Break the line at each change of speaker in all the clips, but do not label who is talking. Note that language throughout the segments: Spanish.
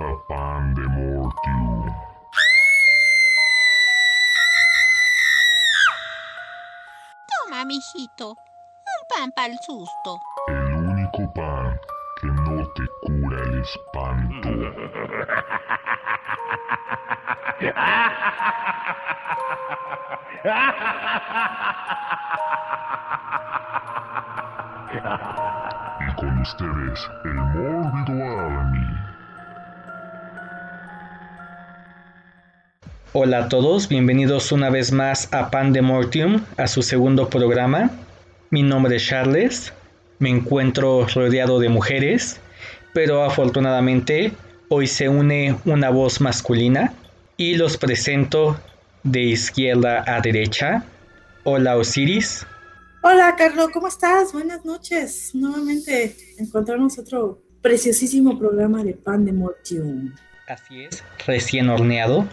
a Pandemortium.
Toma, mijito. Un pan para el susto.
El único pan que no te cura el espanto. Y con ustedes, el mórbido Army.
Hola a todos, bienvenidos una vez más a Pandemortium, a su segundo programa. Mi nombre es Charles, me encuentro rodeado de mujeres, pero afortunadamente hoy se une una voz masculina y los presento de izquierda a derecha. Hola Osiris,
Hola, Carlos, ¿cómo estás? Buenas noches. Nuevamente encontramos otro preciosísimo programa de Pan de Mortium.
así es, recién horneado.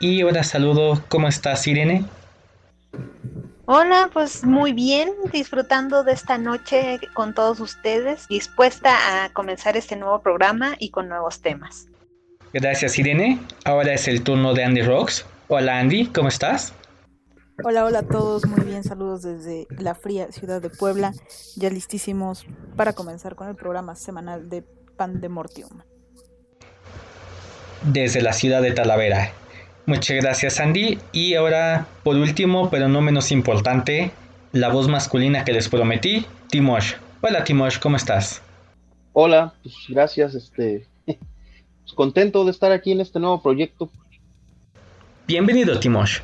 Y ahora saludo, ¿cómo estás Irene?
Hola, pues muy bien, disfrutando de esta noche con todos ustedes, dispuesta a comenzar este nuevo programa y con nuevos temas.
Gracias Irene, ahora es el turno de Andy Rocks. Hola Andy, ¿cómo estás?
Hola, hola a todos, muy bien, saludos desde la fría ciudad de Puebla, ya listísimos para comenzar con el programa semanal de Pandemortium.
desde la ciudad de Talavera. Muchas gracias Andy. Y ahora, por último, pero no menos importante, la voz masculina que les prometí, Timosh. Hola Timosh, ¿cómo estás?
Hola, pues gracias, este, pues contento de estar aquí en este nuevo proyecto.
Bienvenido Timosh.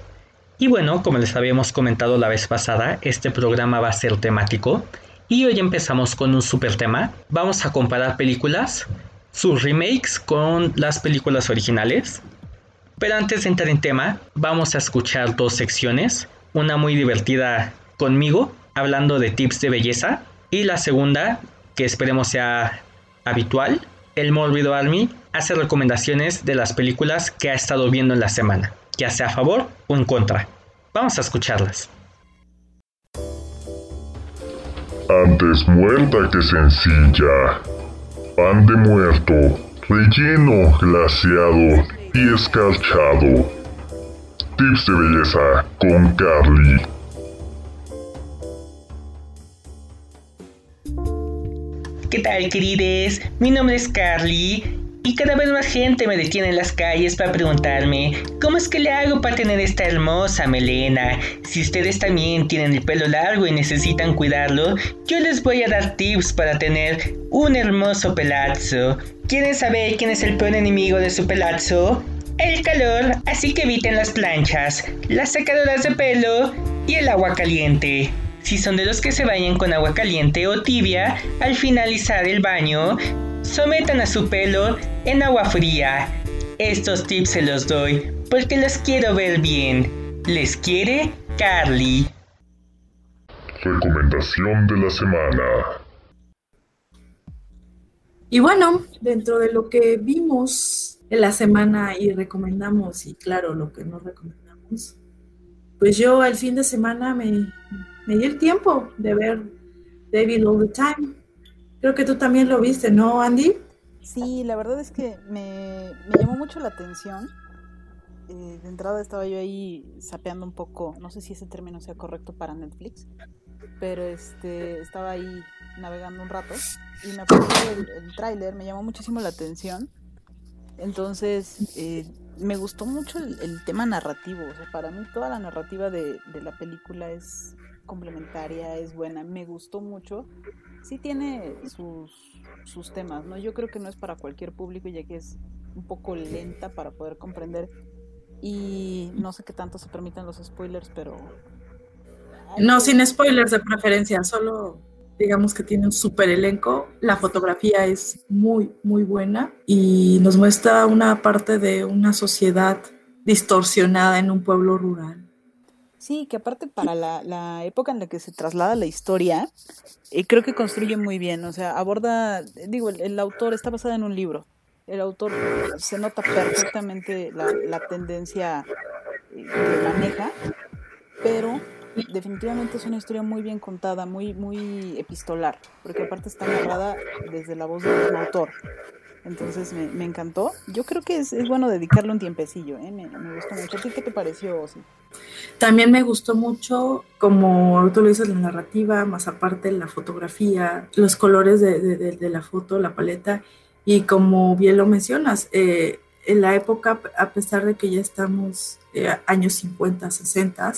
Y bueno, como les habíamos comentado la vez pasada, este programa va a ser temático. Y hoy empezamos con un super tema. Vamos a comparar películas, sus remakes con las películas originales. Pero antes de entrar en tema, vamos a escuchar dos secciones. Una muy divertida conmigo, hablando de tips de belleza. Y la segunda, que esperemos sea habitual, el Morbido Army hace recomendaciones de las películas que ha estado viendo en la semana, ya sea a favor o en contra. Vamos a escucharlas.
Antes muerta que sencilla. Pan de muerto, relleno, glaseado y escarchado. Tips de belleza con Carly.
¿Qué tal, querides? Mi nombre es Carly y cada vez más gente me detiene en las calles para preguntarme cómo es que le hago para tener esta hermosa melena. Si ustedes también tienen el pelo largo y necesitan cuidarlo, yo les voy a dar tips para tener un hermoso pelazo. ¿Quieren saber quién es el peor enemigo de su pelazo? El calor, así que eviten las planchas, las secadoras de pelo y el agua caliente. Si son de los que se bañan con agua caliente o tibia, al finalizar el baño, sometan a su pelo en agua fría. Estos tips se los doy porque los quiero ver bien. ¿Les quiere? Carly.
Recomendación de la semana.
Y bueno, dentro de lo que vimos en la semana y recomendamos, y claro, lo que no recomendamos, pues yo el fin de semana me, me di el tiempo de ver David All the Time. Creo que tú también lo viste, ¿no, Andy?
Sí, la verdad es que me, llamó mucho la atención. Eh, de entrada estaba yo ahí sapeando un poco, no sé si ese término sea correcto para Netflix, pero este estaba ahí navegando un rato y me apareció el, el tráiler, me llamó muchísimo la atención. Entonces, eh, me gustó mucho el, tema narrativo. O sea, para mí toda la narrativa de la película es complementaria, es buena. Me gustó mucho. Sí tiene sus, sus temas, ¿no? Yo creo que no es para cualquier público, ya que es un poco lenta para poder comprender. Y no sé qué tanto se permiten los spoilers, pero...
No, sin spoilers de preferencia, solo digamos que tiene un super elenco. La fotografía es muy, muy buena y nos muestra una parte de una sociedad distorsionada en un pueblo rural.
Sí, que aparte para la, la época en la que se traslada la historia, eh, creo que construye muy bien. O sea, aborda, digo, el, el autor está basada en un libro. El autor se nota perfectamente la, la tendencia que maneja, pero definitivamente es una historia muy bien contada, muy, muy epistolar, porque aparte está narrada desde la voz del mismo autor. Entonces me, me encantó. Yo creo que es, es, bueno dedicarle un tiempecillo, ¿eh? me, me gustó mucho. ¿A ti qué te pareció, Osi?
También me gustó mucho, como tú lo dices, la narrativa, más aparte la fotografía, los colores de, de, de la foto, la paleta, y como bien lo mencionas, eh, en la época, a pesar de que ya estamos eh, años 50, 60,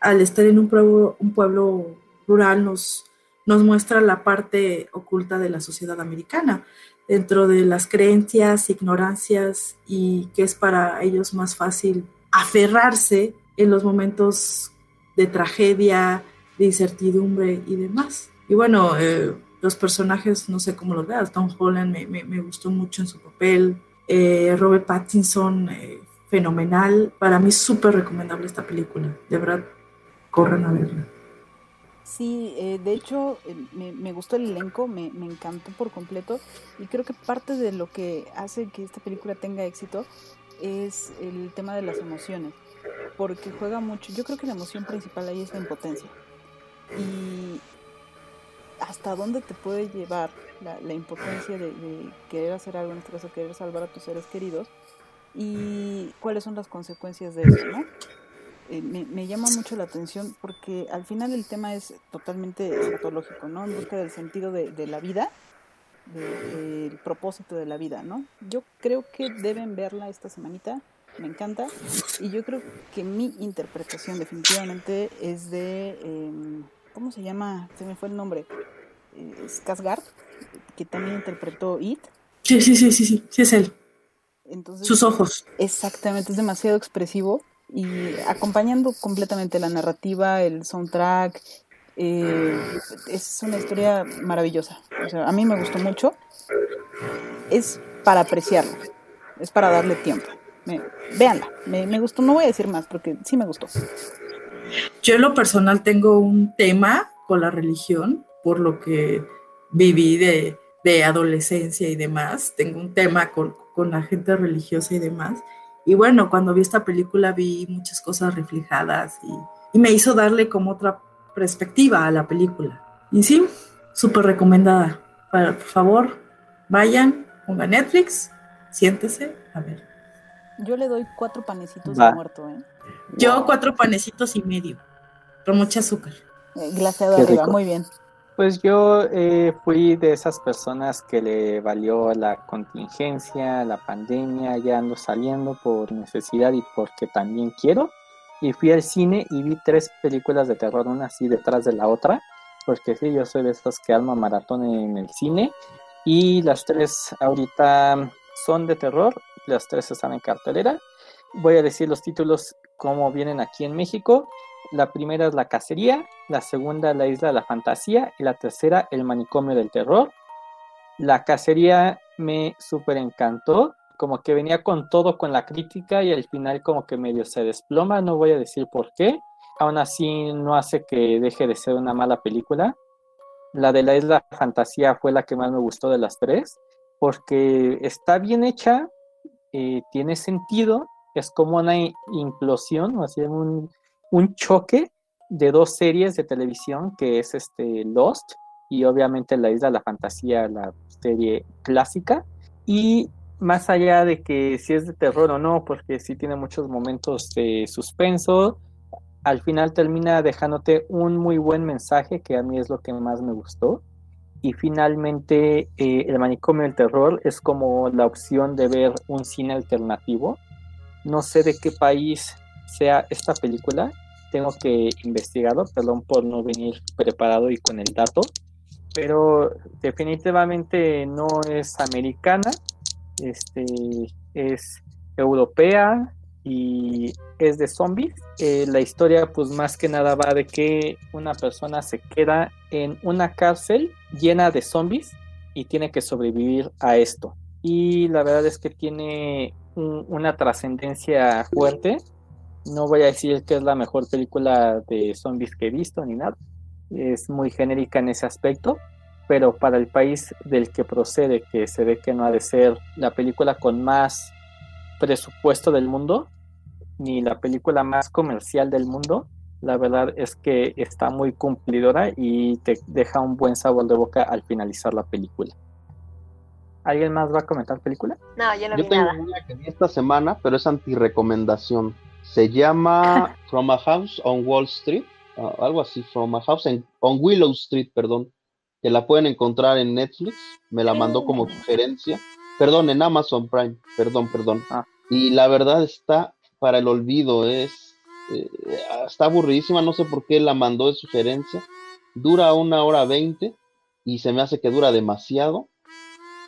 al estar en un pueblo, un pueblo rural nos, nos muestra la parte oculta de la sociedad americana, dentro de las creencias, ignorancias y que es para ellos más fácil aferrarse en los momentos de tragedia, de incertidumbre y demás. Y bueno, eh, los personajes, no sé cómo los veas, Tom Holland me, gustó mucho en su papel, eh, Robert Pattinson, eh, fenomenal. Para mí súper recomendable esta película. De verdad, corran a verla.
Sí, eh, de hecho me, me, gustó el elenco, me, me, encantó por completo y creo que parte de lo que hace que esta película tenga éxito es el tema de las emociones, porque juega mucho, yo creo que la emoción principal ahí es la impotencia y hasta dónde te puede llevar la, la impotencia de, de, querer hacer algo, en este caso querer salvar a tus seres queridos y cuáles son las consecuencias de eso, ¿no? Eh, me, me, llama mucho la atención porque al final el tema es totalmente escatológico, ¿no? En busca del sentido de, de la vida, del de, propósito de la vida, ¿no? Yo creo que deben verla esta semanita, me encanta, y yo creo que mi interpretación definitivamente es de, eh, ¿cómo se llama? Se me fue el nombre, eh, Skarsgård, que también interpretó It.
Sí, sí, sí, sí, sí, sí es él. Entonces, Sus ojos.
Exactamente, es demasiado expresivo y acompañando completamente la narrativa, el soundtrack, eh, es una historia maravillosa. A mí me gustó mucho. Es para apreciarla, es para darle tiempo. Me, véanla, me, me, gustó, no voy a decir más porque sí me gustó.
Yo en lo personal tengo un tema con la religión, por lo que viví de, de adolescencia y demás. Tengo un tema con, con la gente religiosa y demás. Y bueno, cuando vi esta película vi muchas cosas reflejadas y, y me hizo darle como otra perspectiva a la película. Y sí, súper recomendada. Para, por favor, vayan, pongan Netflix, siéntese, a ver.
Yo le doy cuatro panecitos Va. de muerto, ¿eh?
Yo cuatro panecitos y medio, con mucha azúcar.
Eh, glaseado arriba, muy bien.
Pues yo eh, fui de esas personas que le valió la contingencia, la pandemia, ya ando saliendo por necesidad y porque también quiero. Y fui al cine y vi tres películas de terror, una así detrás de la otra, porque sí, yo soy de estos que alma maratón en el cine. Y las tres ahorita son de terror, las tres están en cartelera. Voy a decir los títulos como vienen aquí en México. La primera es La Cacería, la segunda La Isla de la Fantasía y la tercera El Manicomio del Terror. La Cacería me súper encantó, como que venía con todo con la crítica y al final como que medio se desploma, no voy a decir por qué. Aún así no hace que deje de ser una mala película. La de la Isla Fantasía fue la que más me gustó de las tres, porque está bien hecha, eh, tiene sentido, es como una implosión, o sea, un, un choque de dos series de televisión que es este Lost y obviamente La Isla de la Fantasía, la serie clásica. Y más allá de que si es de terror o no, porque sí tiene muchos momentos de suspenso, al final termina dejándote un muy buen mensaje que a mí es lo que más me gustó. Y finalmente eh, el manicomio del terror es como la opción de ver un cine alternativo. No sé de qué país sea esta película, tengo que investigarlo, perdón por no venir preparado y con el dato, pero definitivamente no es americana, este, es europea y es de zombies. Eh, la historia pues más que nada va de que una persona se queda en una cárcel llena de zombies y tiene que sobrevivir a esto. Y la verdad es que tiene un, una trascendencia fuerte no voy a decir que es la mejor película de zombies que he visto ni nada. Es muy genérica en ese aspecto, pero para el país del que procede, que se ve que no ha de ser la película con más presupuesto del mundo, ni la película más comercial del mundo, la verdad es que está muy cumplidora y te deja un buen sabor de boca al finalizar la película. ¿Alguien más va a comentar película?
No, yo no
Yo
vi
tengo
nada.
una que vi esta semana, pero es anti-recomendación. Se llama From a House on Wall Street, ah, algo así, From a House en- on Willow Street, perdón, que la pueden encontrar en Netflix, me la mandó como sugerencia, perdón, en Amazon Prime, perdón, perdón.
Ah.
Y la verdad está para el olvido, es, eh, está aburridísima, no sé por qué la mandó de sugerencia, dura una hora veinte y se me hace que dura demasiado.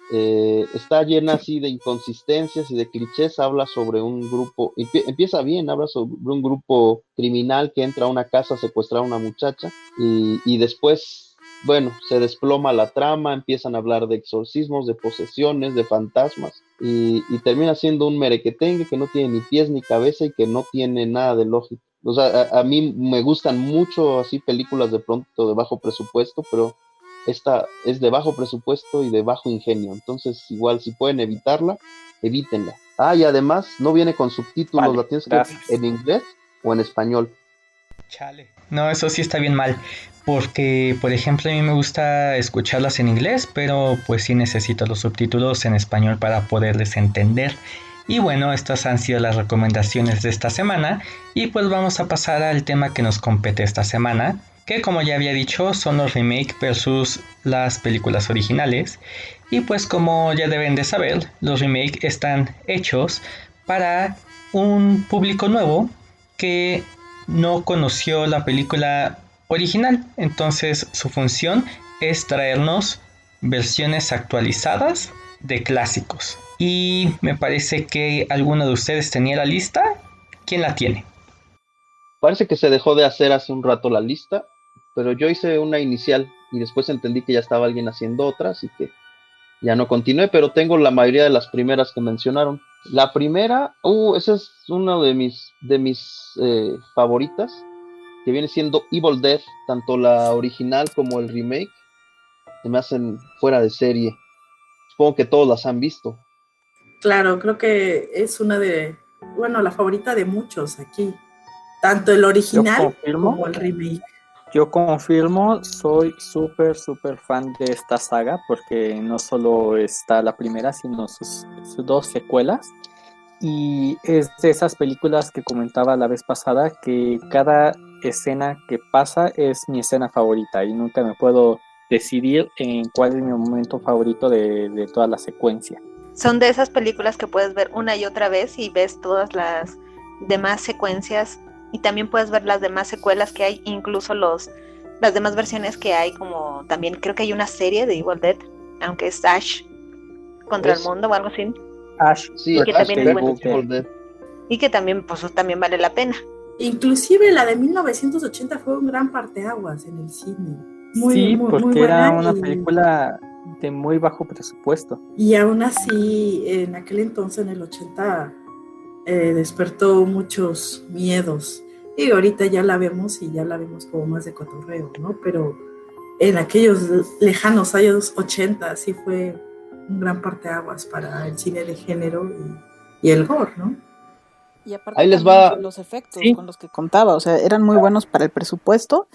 Eh, está llena así de inconsistencias y de clichés, habla sobre un grupo, empie- empieza bien, habla sobre un grupo criminal que entra a una casa a secuestrar a una muchacha y, después, bueno, se desploma la trama, empiezan a hablar de exorcismos, de posesiones, de fantasmas y, termina siendo un merequetengue que no tiene ni pies ni cabeza y que no tiene nada de lógica. O sea, a mí me gustan mucho así películas de pronto de bajo presupuesto, pero esta es de bajo presupuesto y de bajo ingenio. Entonces, igual, si pueden evitarla, evítenla. Ah, y además no viene con subtítulos,
Vale,
la tienes que ver
gracias.
en inglés o en español.
Chale. No, eso sí está bien mal. Porque, por ejemplo, a mí me gusta escucharlas en inglés, pero pues sí necesito los subtítulos en español para poderles entender. Y bueno, estas han sido las recomendaciones de esta semana. Y pues vamos a pasar al tema que nos compete esta semana. Que como ya había dicho, son los remake versus las películas originales. Y pues como ya deben de saber, los remake están hechos para un público nuevo que no conoció la película original. Entonces su función es traernos versiones actualizadas de clásicos. Y me parece que alguno de ustedes tenía la lista. ¿Quién la tiene?
Parece que se dejó de hacer hace un rato la lista, pero yo hice una inicial y después entendí que ya estaba alguien haciendo otra, así que ya no continué, pero tengo la mayoría de las primeras que mencionaron. La primera, uh, esa es una de mis, de mis eh, favoritas, que viene siendo Evil Dead, tanto la original como el remake, se me hacen fuera de serie. Supongo que todos las han visto.
Claro, creo que es una de, bueno, la favorita de muchos aquí. Tanto el original como el remake.
Yo confirmo, soy súper, súper fan de esta saga porque no solo está la primera, sino sus, sus dos secuelas. Y es de esas películas que comentaba la vez pasada que cada escena que pasa es mi escena favorita y nunca me puedo decidir en cuál es mi momento favorito de, de toda la secuencia.
Son de esas películas que puedes ver una y otra vez y ves todas las demás secuencias y también puedes ver las demás secuelas que hay, incluso los las demás versiones que hay, como también creo que hay una serie de Evil Dead, aunque es Ash contra
Es-
el mundo o algo así,
Ash,
Sí,
Que
Ash
también es.
Evil Dead.
y que también pues también vale la pena.
Inclusive la de 1980 fue un gran parteaguas en el cine. Muy,
sí,
muy- muy
porque era
buena
una
y-
película de muy bajo presupuesto.
Y aún así, en aquel entonces, en el 80, eh, despertó muchos miedos. Y ahorita ya la vemos y ya la vemos como más de cotorreo, ¿no? Pero en aquellos lejanos años 80 sí fue un gran parteaguas para el cine de género y, y el gore, ¿no?
Y aparte
Ahí les va-
los efectos
Sí.
con los que contaba, o sea, eran muy buenos para el presupuesto,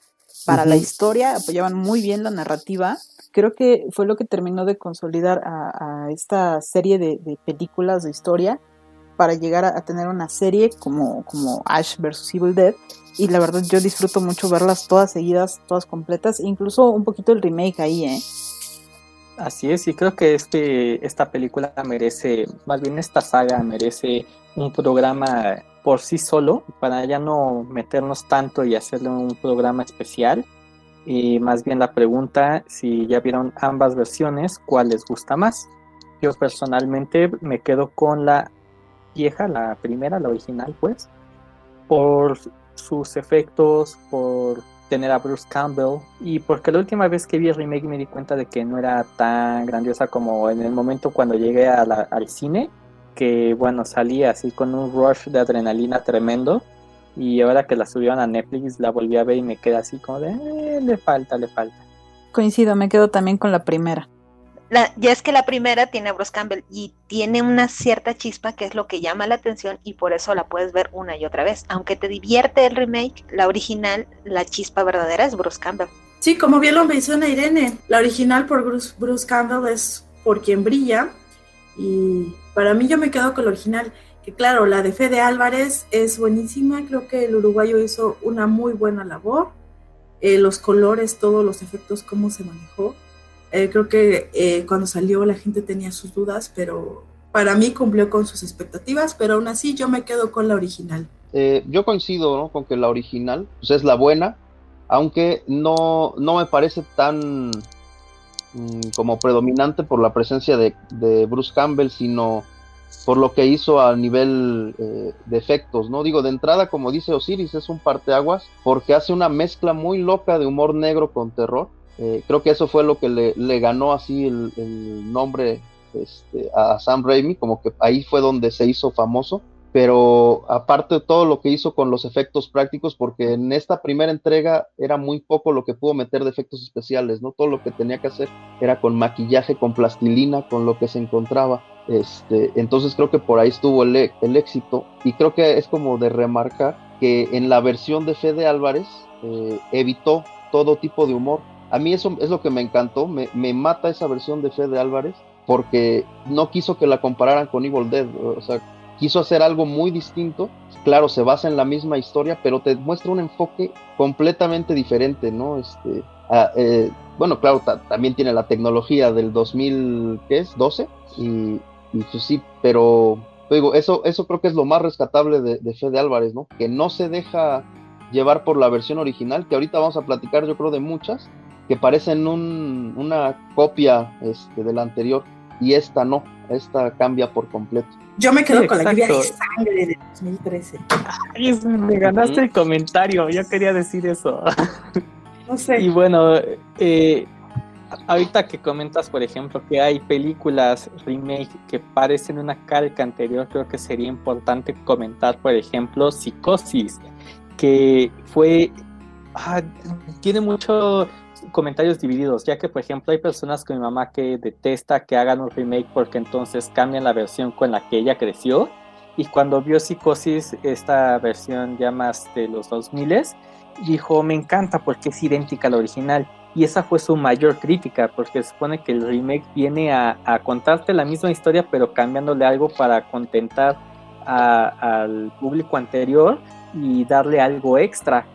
para la historia, apoyaban muy bien la narrativa. Creo que fue lo que terminó de consolidar a, a esta serie de, de películas de historia para llegar a, tener una serie como, como Ash vs. Evil Dead. Y la verdad yo disfruto mucho verlas todas seguidas, todas completas, e incluso un poquito el remake ahí, ¿eh?
Así es, y creo que este, esta película merece, más bien esta saga merece un programa por sí solo, para ya no meternos tanto y hacerle un programa especial. Y más bien la pregunta, si ya vieron ambas versiones, ¿cuál les gusta más? Yo personalmente me quedo con la vieja, la primera, la original, pues, por sus efectos, por tener a Bruce Campbell y porque la última vez que vi el remake me di cuenta de que no era tan grandiosa como en el momento cuando llegué al cine, que bueno, salí así con un rush de adrenalina tremendo y ahora que la subieron a Netflix la volví a ver y me quedé así como de, "Eh, le falta, le falta.
Coincido, me quedo también con la primera.
La, ya es que la primera tiene a Bruce Campbell y tiene una cierta chispa que es lo que llama la atención y por eso la puedes ver una y otra vez. Aunque te divierte el remake, la original, la chispa verdadera es Bruce Campbell.
Sí, como bien lo menciona Irene, la original por Bruce, Bruce Campbell es por quien brilla. Y para mí yo me quedo con el original, que claro, la de Fede Álvarez es buenísima, creo que el uruguayo hizo una muy buena labor. Eh, los colores, todos los efectos, cómo se manejó. Eh, creo que eh, cuando salió la gente tenía sus dudas, pero para mí cumplió con sus expectativas, pero aún así yo me quedo con la original.
Eh, yo coincido con que la original pues, es la buena, aunque no, no me parece tan mm, como predominante por la presencia de, de, Bruce Campbell, sino por lo que hizo a nivel eh, de efectos, ¿no? Digo, de entrada, como dice Osiris, es un parteaguas porque hace una mezcla muy loca de humor negro con terror. Eh, creo que eso fue lo que le, le ganó así el, el nombre este, a Sam Raimi, como que ahí fue donde se hizo famoso pero aparte de todo lo que hizo con los efectos prácticos, porque en esta primera entrega era muy poco lo que pudo meter de efectos especiales, ¿no? Todo lo que tenía que hacer era con maquillaje, con plastilina, con lo que se encontraba. Este, entonces creo que por ahí estuvo el, el éxito y creo que es como de remarcar que en la versión de Fede Álvarez eh, evitó todo tipo de humor. A mí eso es lo que me encantó, me, me mata esa versión de Fede Álvarez porque no quiso que la compararan con Evil Dead, o sea, quiso hacer algo muy distinto. Claro, se basa en la misma historia, pero te muestra un enfoque completamente diferente, ¿no? Este, eh, bueno, claro, también tiene la tecnología del 2012 y, y pues sí, pero digo, eso, eso creo que es lo más rescatable de, de Fede Álvarez, ¿no? Que no se deja llevar por la versión original, que ahorita vamos a platicar yo creo de muchas, que parecen un, una copia este, de la anterior, y esta no, esta cambia por completo.
Yo me quedo sí, con la lluvia de sangre de 2013.
Ay, me ganaste el comentario, yo quería decir eso.
No sé.
Y bueno, eh, ahorita que comentas, por ejemplo, que hay películas remake que parecen una calca anterior, creo que sería importante comentar, por ejemplo, Psicosis, que fue... Ah, tiene mucho comentarios divididos, ya que por ejemplo hay personas como mi mamá que detesta que hagan un remake porque entonces cambian la versión con la que ella creció. Y cuando vio Psicosis, esta versión ya más de los 2000 dijo me encanta porque es idéntica a la original y esa fue su mayor crítica porque se supone que el remake viene a, a contarte la misma historia pero cambiándole algo para contentar a, al público anterior y darle algo extra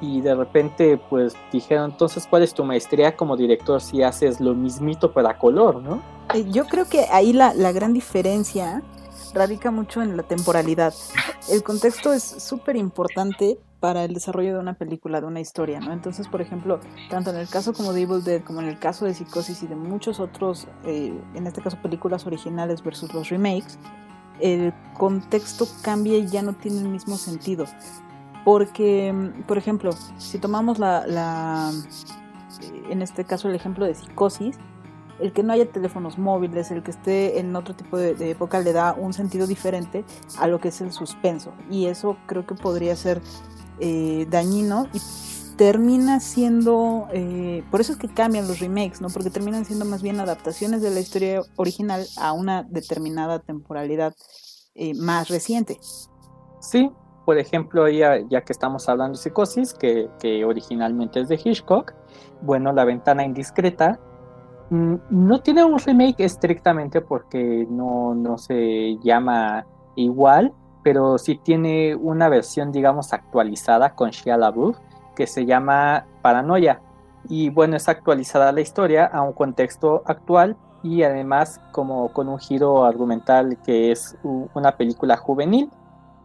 y de repente pues dijeron, entonces, ¿cuál es tu maestría como director si haces lo mismito para color, no?
Eh, yo creo que ahí la, la gran diferencia radica mucho en la temporalidad. El contexto es súper importante para el desarrollo de una película, de una historia, ¿no? Entonces, por ejemplo, tanto en el caso como de Evil Dead, como en el caso de Psicosis y de muchos otros, eh, en este caso películas originales versus los remakes, el contexto cambia y ya no tiene el mismo sentido. Porque, por ejemplo, si tomamos la, la, en este caso el ejemplo de psicosis, el que no haya teléfonos móviles, el que esté en otro tipo de, de, época le da un sentido diferente a lo que es el suspenso. Y eso creo que podría ser eh, dañino y termina siendo, eh, por eso es que cambian los remakes, ¿no? Porque terminan siendo más bien adaptaciones de la historia original a una determinada temporalidad eh, más reciente.
Sí, por ejemplo, ya, ya que estamos hablando de psicosis, que, que, originalmente es de Hitchcock, bueno, La ventana indiscreta, mmm, no tiene un remake estrictamente porque no, no se llama igual, pero sí tiene una versión, digamos, actualizada con Shia LaBeouf, que se llama Paranoia. Y bueno, es actualizada la historia a un contexto actual y además como con un giro argumental que es una película juvenil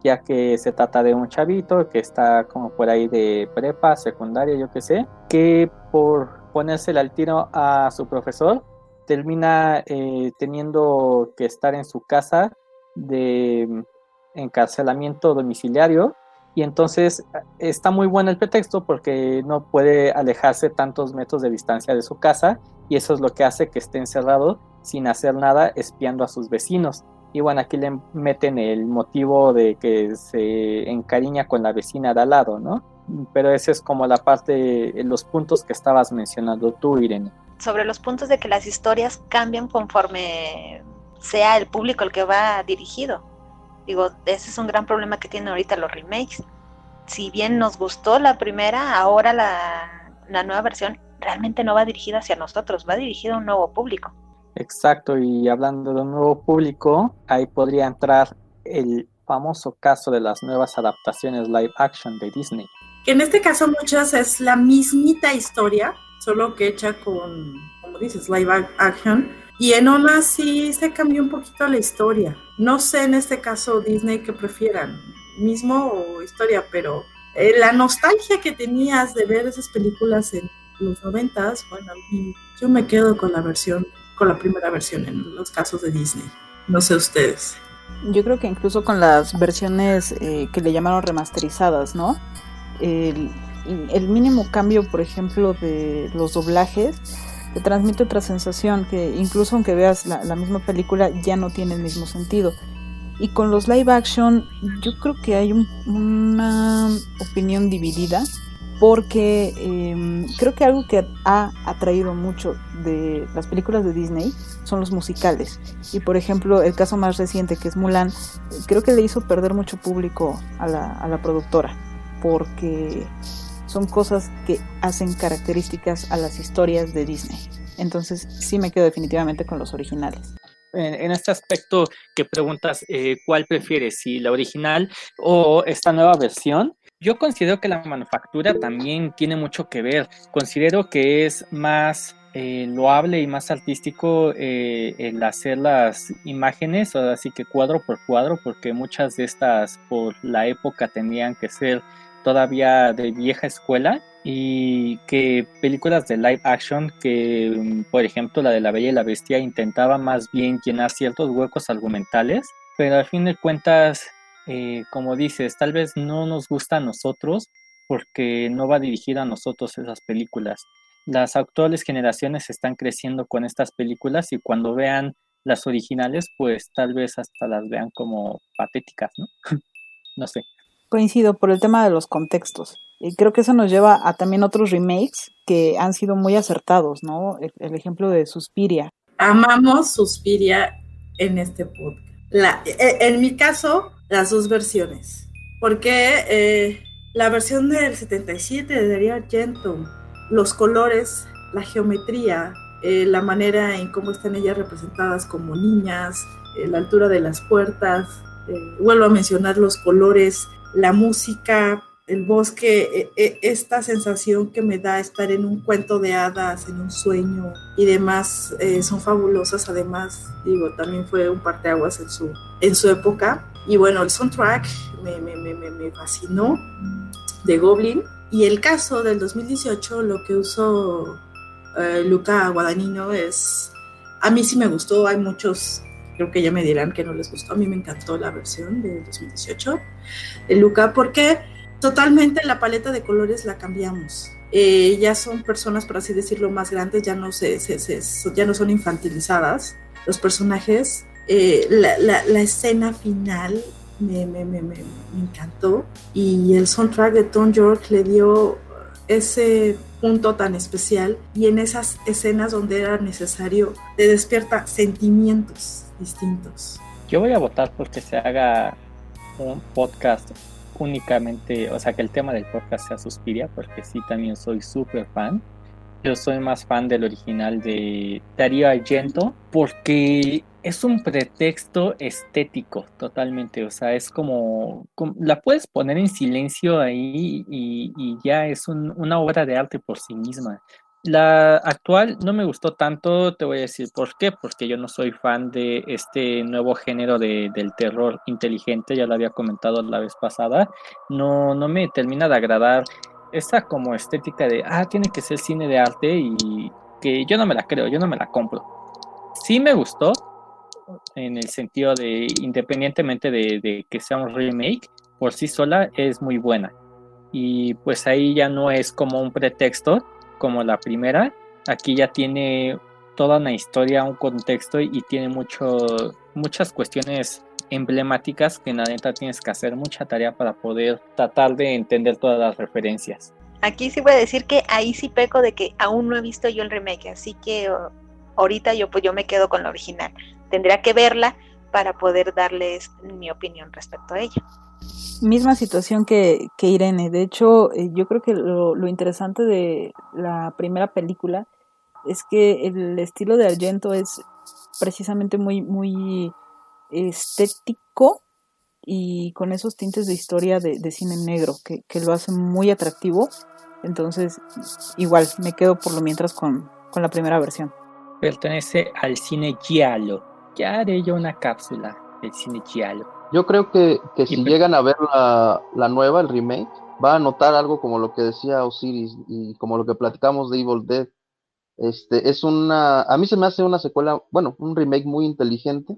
ya que se trata de un chavito que está como por ahí de prepa, secundaria, yo qué sé, que por ponérsela al tiro a su profesor, termina eh, teniendo que estar en su casa de encarcelamiento domiciliario y entonces está muy bueno el pretexto porque no puede alejarse tantos metros de distancia de su casa y eso es lo que hace que esté encerrado sin hacer nada espiando a sus vecinos. Y bueno, aquí le meten el motivo de que se encariña con la vecina de al lado, ¿no? Pero ese es como la parte, los puntos que estabas mencionando tú, Irene.
Sobre los puntos de que las historias cambian conforme sea el público el que va dirigido. Digo, ese es un gran problema que tienen ahorita los remakes. Si bien nos gustó la primera, ahora la, la nueva versión realmente no va dirigida hacia nosotros, va dirigida a un nuevo público.
Exacto, y hablando de un nuevo público, ahí podría entrar el famoso caso de las nuevas adaptaciones live action de Disney.
Que en este caso muchas es la mismita historia, solo que hecha con, como dices, live action. Y en una sí se cambió un poquito la historia. No sé en este caso Disney que prefieran, mismo o historia, pero eh, la nostalgia que tenías de ver esas películas en los noventas, bueno, yo me quedo con la versión, con la primera versión en los casos de Disney. No sé ustedes.
Yo creo que incluso con las versiones eh, que le llamaron remasterizadas, ¿no? El, mínimo cambio, por ejemplo, de los doblajes, te transmite otra sensación que incluso aunque veas la, la misma película ya no tiene el mismo sentido. Y con los live action yo creo que hay una opinión dividida porque em, creo que algo que ha atraído mucho de las películas de Disney son los musicales. Y por ejemplo, el caso más reciente que es Mulan, creo que le hizo perder mucho público a la, productora, porque son cosas que hacen características a las historias de Disney. Entonces sí me quedo definitivamente con los originales
en, este aspecto que preguntas eh, cuál prefieres, si la original o esta nueva versión, yo considero que la manufactura también tiene mucho que ver. Considero que es más eh, loable y más artístico eh, el hacer las imágenes, así que cuadro por cuadro, porque muchas de estas por la época tenían que ser todavía de vieja escuela y que películas de live action que mm, por ejemplo la de la Bella y la Bestia intentaba más bien llenar ciertos huecos argumentales pero al fin de cuentas eh, como dices tal vez no nos gusta a nosotros porque no va dirigida a nosotros esas películas las actuales generaciones están creciendo con estas películas y cuando vean las originales pues tal vez hasta las vean como patéticas no no sé
coincido por el tema de los contextos y creo que eso nos lleva a también otros remakes que han sido muy acertados, ¿no? El, ejemplo de Suspiria.
Amamos Suspiria en este podcast. La, e, en mi caso, las dos versiones. Porque eh, la versión del 77 de Darío Argento, los colores, la geometría, eh, la manera en cómo están ellas representadas como niñas, eh, la altura de las puertas, vuelvo a mencionar los colores, la música, el bosque, e, e, esta sensación que me da estar en un cuento de hadas, en un sueño y demás, eh, son fabulosas. Además, digo, también fue un parteaguas en su, en su época. Y bueno, el soundtrack me, me, me, me fascinó de Goblin. Y el caso del 2018, lo que usó eh, Luca Guadagnino es, a mí sí me gustó, hay muchos creo que ya me dirán que no les gustó. A mí me encantó la versión del 2018 de Luca porque totalmente la paleta de colores la cambiamos. Eh, ya son personas, por así decirlo, más grandes, ya no, se, ya no son infantilizadas. Los personajes, eh, la, la, escena final me, me, me, me, encantó y el soundtrack de Tom York le dio ese punto tan especial y en esas escenas donde era necesario te despierta sentimientos distintos.
Yo voy a votar porque se haga un podcast únicamente, o sea, que el tema del podcast sea Suspiria, porque sí, también soy súper fan. Yo soy más fan del original de Darío Argento, porque es un pretexto estético totalmente, o sea, es como, la puedes poner en silencio ahí y, ya es una obra de arte por sí misma. La actual no me gustó tanto, te voy a decir por qué, porque yo no soy fan de este nuevo género de, del terror inteligente, ya lo había comentado la vez pasada, no, no me termina de agradar esa como estética de, ah, tiene que ser cine de arte y que yo no me la creo, yo no me la compro. Sí me gustó, en el sentido de, independientemente de, de que sea un remake, por sí sola es muy buena. Y pues ahí ya no es como un pretexto como la primera, aquí ya tiene toda una historia, un contexto y tiene mucho, muchas cuestiones emblemáticas que en la neta tienes que hacer mucha tarea para poder tratar de entender todas las referencias.
Aquí sí voy a decir que ahí sí peco de que aún no he visto yo el remake, así que ahorita yo pues yo me quedo con la original. Tendría que verla para poder darles mi opinión respecto a ella
misma situación que, que Irene. De hecho, eh, yo creo que lo, lo, interesante de la primera película es que el estilo de Argento es precisamente muy, muy estético y con esos tintes de historia de, de cine negro que, que, lo hace muy atractivo. Entonces, igual, me quedo por lo mientras con, con la primera versión.
Pertenece al cine giallo. Ya haré yo una cápsula del cine giallo.
Yo creo que, que si llegan a ver la, la, nueva, el remake, va a notar algo como lo que decía Osiris y como lo que platicamos de Evil Dead. Este, es una, a mí se me hace una secuela, bueno, un remake muy inteligente,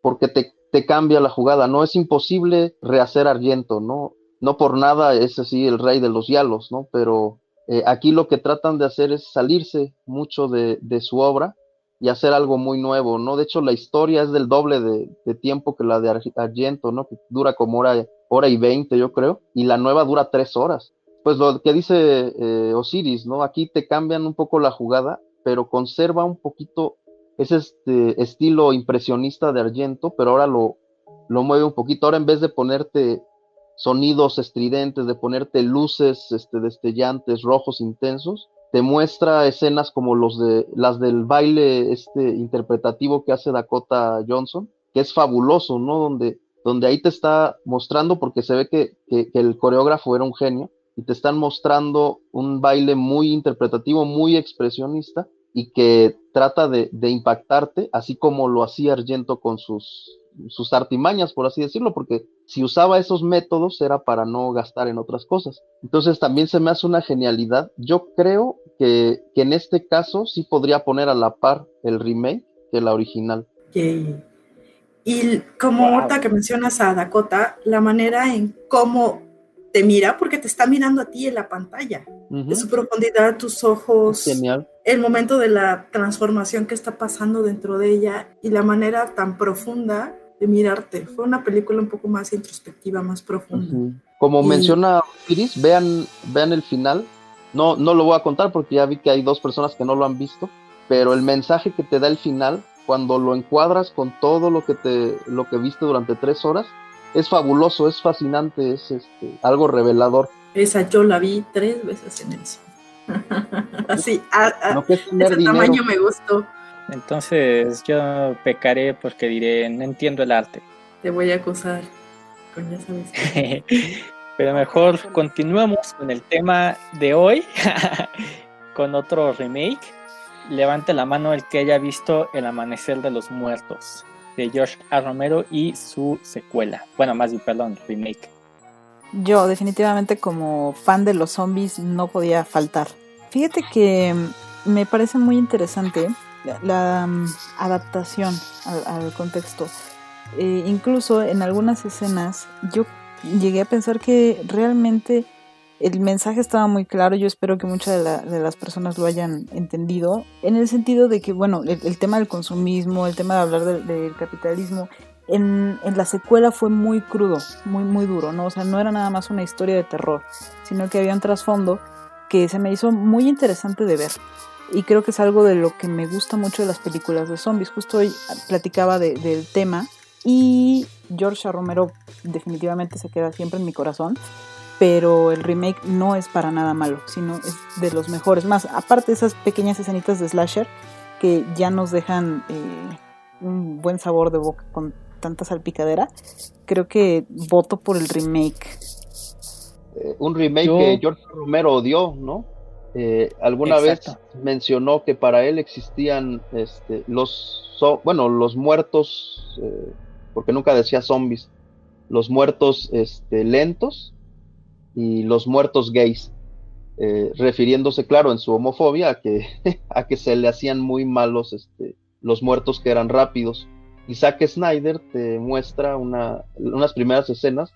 porque te, te cambia la jugada, no es imposible rehacer Argento, ¿no? No por nada es así el rey de los yalos, ¿no? Pero eh, aquí lo que tratan de hacer es salirse mucho de, de, su obra y hacer algo muy nuevo, ¿no? De hecho, la historia es del doble de, tiempo que la de Argento, ¿no? Que dura como hora, hora y veinte, yo creo, y la nueva dura tres horas. Pues lo que dice eh, Osiris, ¿no? Aquí te cambian un poco la jugada, pero conserva un poquito ese este estilo impresionista de Argento, pero ahora lo, lo mueve un poquito. Ahora en vez de ponerte sonidos estridentes, de ponerte luces este, destellantes, rojos intensos, te muestra escenas como los de, las del baile este, interpretativo que hace Dakota Johnson, que es fabuloso, ¿no? Donde, donde ahí te está mostrando, porque se ve que, que, el coreógrafo era un genio, y te están mostrando un baile muy interpretativo, muy expresionista, y que trata de, de, impactarte, así como lo hacía Argento con sus, sus artimañas, por así decirlo, porque si usaba esos métodos era para no gastar en otras cosas. Entonces también se me hace una genialidad. Yo creo que, que en este caso sí podría poner a la par el remake que la original.
Okay. Y como wow. ahorita que mencionas a Dakota, la manera en cómo te mira, porque te está mirando a ti en la pantalla, uh -huh. de su profundidad, tus ojos,
Genial.
el momento de la transformación que está pasando dentro de ella y la manera tan profunda de mirarte. Fue una película un poco más introspectiva, más profunda. Uh
-huh. Como y... menciona Iris, vean, vean el final. No, no lo voy a contar porque ya vi que hay dos personas que no lo han visto, pero el mensaje que te da el final, cuando lo encuadras con todo lo que te, lo que viste durante tres horas, es fabuloso, es fascinante, es este, algo revelador.
Esa yo la vi tres veces en el cine. Así, a, a, no ese dinero. tamaño me gustó.
Entonces yo pecaré porque diré, no entiendo el arte.
Te voy a acusar con ya sabes.
Pero mejor continuamos con el tema de hoy, con otro remake. Levante la mano el que haya visto El Amanecer de los Muertos, de George A. Romero y su secuela. Bueno, más bien, perdón, remake.
Yo, definitivamente, como fan de los zombies, no podía faltar. Fíjate que me parece muy interesante la, um, adaptación al, contexto. Eh, incluso en algunas escenas yo llegué a pensar que realmente el mensaje estaba muy claro, yo espero que muchas de, la, de, las personas lo hayan entendido, en el sentido de que, bueno, el, tema del consumismo, el tema de hablar del, del capitalismo, en, en, la secuela fue muy crudo, muy, muy duro, ¿no? O sea, no era nada más una historia de terror, sino que había un trasfondo que se me hizo muy interesante de ver y creo que es algo de lo que me gusta mucho de las películas de zombies. Justo hoy platicaba de, del tema y George Romero definitivamente se queda siempre en mi corazón, pero el remake no es para nada malo, sino es de los mejores. Más, aparte de esas pequeñas escenitas de slasher que ya nos dejan eh, un buen sabor de boca con tanta salpicadera, creo que voto por el remake.
Eh, un remake Yo... que George Romero odió, ¿no? Eh, alguna Exacto. vez mencionó que para él existían este, los, so, bueno, los muertos, eh, porque nunca decía zombies, los muertos este, lentos y los muertos gays, eh, refiriéndose, claro, en su homofobia a que, a que se le hacían muy malos este, los muertos que eran rápidos. Y Zack Snyder te muestra una, unas primeras escenas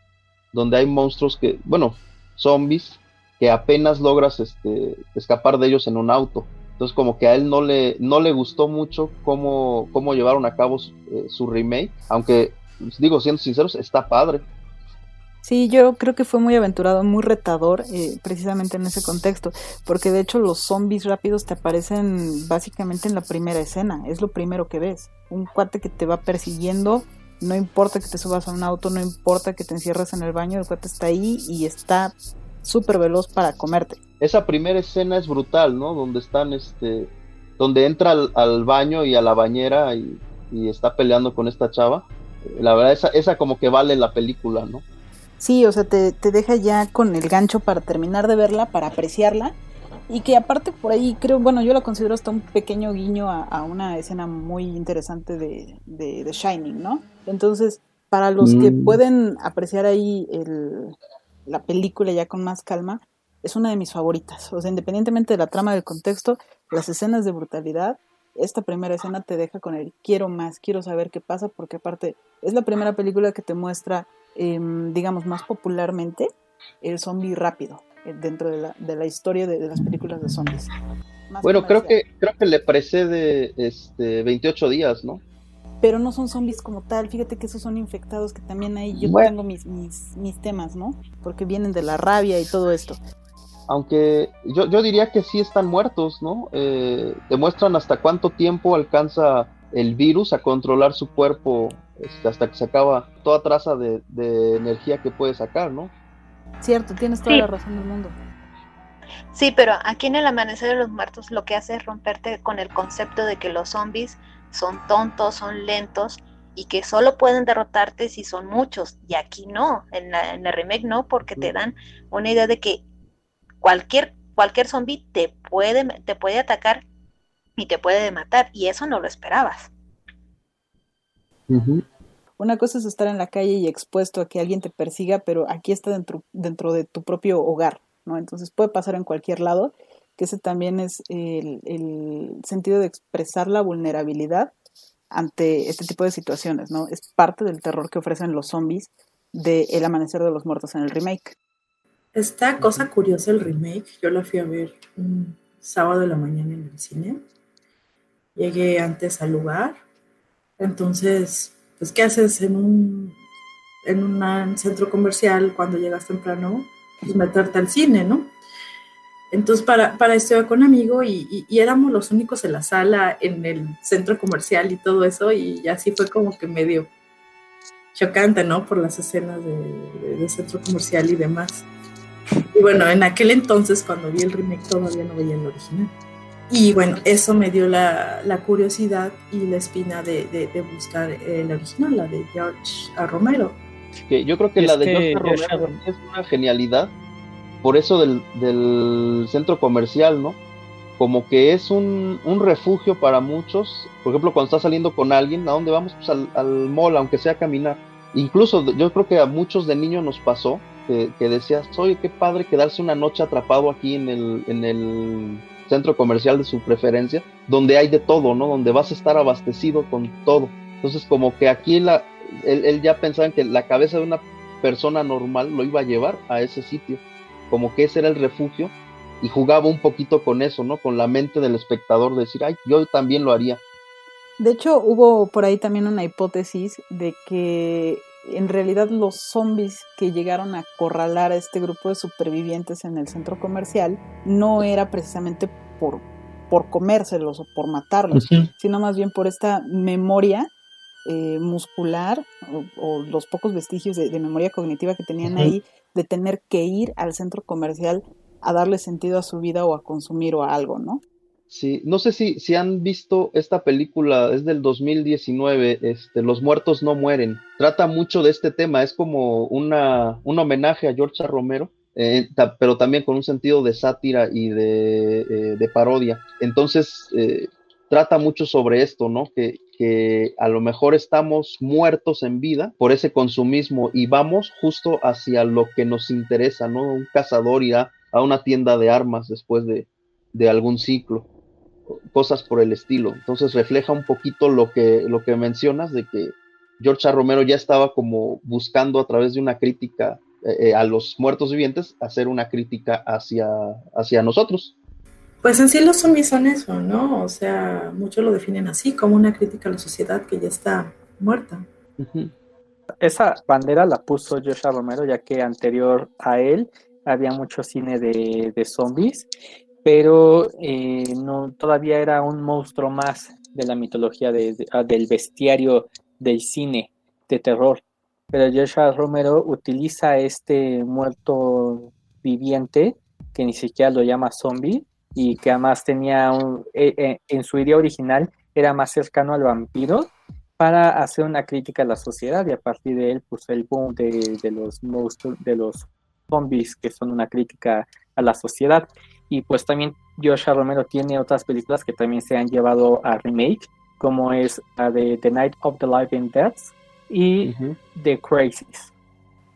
donde hay monstruos que, bueno, zombies que apenas logras este, escapar de ellos en un auto. Entonces como que a él no le, no le gustó mucho cómo, cómo llevaron a cabo su, eh, remake, aunque pues, digo, siendo sinceros, está padre.
Sí, yo creo que fue muy aventurado, muy retador, eh, precisamente en ese contexto, porque de hecho los zombies rápidos te aparecen básicamente en la primera escena, es lo primero que ves, un cuate que te va persiguiendo, no importa que te subas a un auto, no importa que te encierres en el baño, el cuate está ahí y está súper veloz para comerte.
Esa primera escena es brutal, ¿no? Donde están este donde entra al, al baño y a la bañera y, y está peleando con esta chava. La verdad, esa, esa como que vale la película, ¿no?
Sí, o sea, te, te deja ya con el gancho para terminar de verla, para apreciarla. Y que aparte por ahí creo, bueno, yo la considero hasta un pequeño guiño a, a una escena muy interesante de, de, de Shining, ¿no? Entonces, para los que
Mm.
pueden apreciar ahí el, la película ya con más calma, es una de mis favoritas. O sea, independientemente de la trama del contexto, las escenas de brutalidad, esta primera escena te deja con el quiero más, quiero saber qué pasa, porque aparte es la primera película que te muestra, em, digamos, más popularmente el zombie rápido eh, dentro de la, de la historia de, de las películas de zombies. Más
Bueno, creo que, creo que le precede este 28 días, ¿no?
Pero no son zombies como tal, fíjate que esos son infectados, que también ahí yo
Bueno.
tengo mis, mis, mis temas, ¿no? Porque vienen de la rabia y todo esto.
Aunque yo, yo diría que sí están muertos, ¿no? Eh, demuestran hasta cuánto tiempo alcanza el virus a controlar su cuerpo este, hasta que se acaba toda traza de, de energía que puede sacar, ¿no?
Cierto, tienes toda
Sí.
la razón del mundo.
Sí, pero aquí en el Amanecer de los Muertos lo que hace es romperte con el concepto de que los zombies son tontos, son lentos y que solo pueden derrotarte si son muchos. Y aquí no, en la, en la remake no, porque te dan una idea de que cualquier, cualquier zombie te puede, te puede atacar y te puede matar. Y eso no lo esperabas.
Una cosa es estar en la calle y expuesto a que alguien te persiga, pero aquí está dentro, dentro de tu propio hogar, ¿no? Entonces puede pasar en cualquier lado, que ese también es el, sentido de expresar la vulnerabilidad ante este tipo de situaciones, ¿no? Es parte del terror que ofrecen los zombies de El Amanecer de los Muertos en el remake.
Esta cosa curiosa, el remake, yo la fui a ver un sábado de la mañana en el cine. Llegué antes al lugar. Entonces, pues, ¿qué haces en un, en un centro comercial cuando llegas temprano? Pues meterte al cine, ¿no? Entonces, para, para esto iba con un amigo y, y- y éramos los únicos en la sala, en el centro comercial y todo eso, y así fue como que medio chocante, ¿no? Por las escenas de, de- de centro comercial y demás. Y bueno, en aquel entonces, cuando vi el remake, todavía no veía el original. Y bueno, eso me dio la, la curiosidad y la espina de, de- de buscar el original, la de George A. Romero.
Que yo creo que
Es
la de
que
George
George
Romero es una genialidad por eso del, centro comercial, ¿no? Como que es un, un refugio para muchos. Por ejemplo, cuando estás saliendo con alguien, ¿a dónde vamos? Pues al, al mall, aunque sea a caminar. Incluso yo creo que a muchos de niños nos pasó que, que decías, oye, qué padre quedarse una noche atrapado aquí en el, en el centro comercial de su preferencia, donde hay de todo, ¿no? Donde vas a estar abastecido con todo. Entonces, como que aquí la, él, él ya pensaba en que la cabeza de una persona normal lo iba a llevar a ese sitio, como que ese era el refugio y jugaba un poquito con eso, ¿no? Con la mente del espectador, de decir, ay, yo también lo haría.
De hecho, hubo por ahí también una hipótesis de que en realidad los zombies que llegaron a acorralar a este grupo de supervivientes en el centro comercial no era precisamente por, por comérselos o por matarlos, sino más bien por esta memoria eh, muscular o, o los pocos vestigios de, de memoria cognitiva que tenían ahí de tener que ir al centro comercial a darle sentido a su vida o a consumir o a algo, ¿no?
Sí, no sé si, si han visto esta película, es del 2019, este, Los muertos no mueren. Trata mucho de este tema, es como una, un homenaje a George. Romero, eh, pero también con un sentido de sátira y de, eh, parodia. Entonces, eh, trata mucho sobre esto, ¿no? Que, que a lo mejor estamos muertos en vida por ese consumismo y vamos justo hacia lo que nos interesa, ¿no? Un cazador irá a una tienda de armas después de, de algún ciclo cosas por el estilo. Entonces refleja un poquito lo que, lo que mencionas de que George. Romero ya estaba como buscando a través de una crítica eh, eh, a los muertos vivientes, hacer una crítica hacia, hacia nosotros.
Pues en sí los zombies son eso, ¿no? O sea, muchos lo definen así, como una crítica a la sociedad que ya está muerta.
Esa bandera la puso Joshua Romero, ya que anterior a él había mucho cine de, de zombies, pero eh, no, todavía era un monstruo más de la mitología de- de- ah, del bestiario del cine de terror. Pero Joshua Romero utiliza este muerto viviente, que ni siquiera lo llama zombie, y que además tenía un, eh, eh, en su idea original era más cercano al vampiro para hacer una crítica a la sociedad y a partir de él pues el boom de, de los monstruos, de los zombies que son una crítica a la sociedad y pues también Joshua Romero tiene otras películas que también se han llevado a remake como es la de The Night of the Living Dead y The Crazies.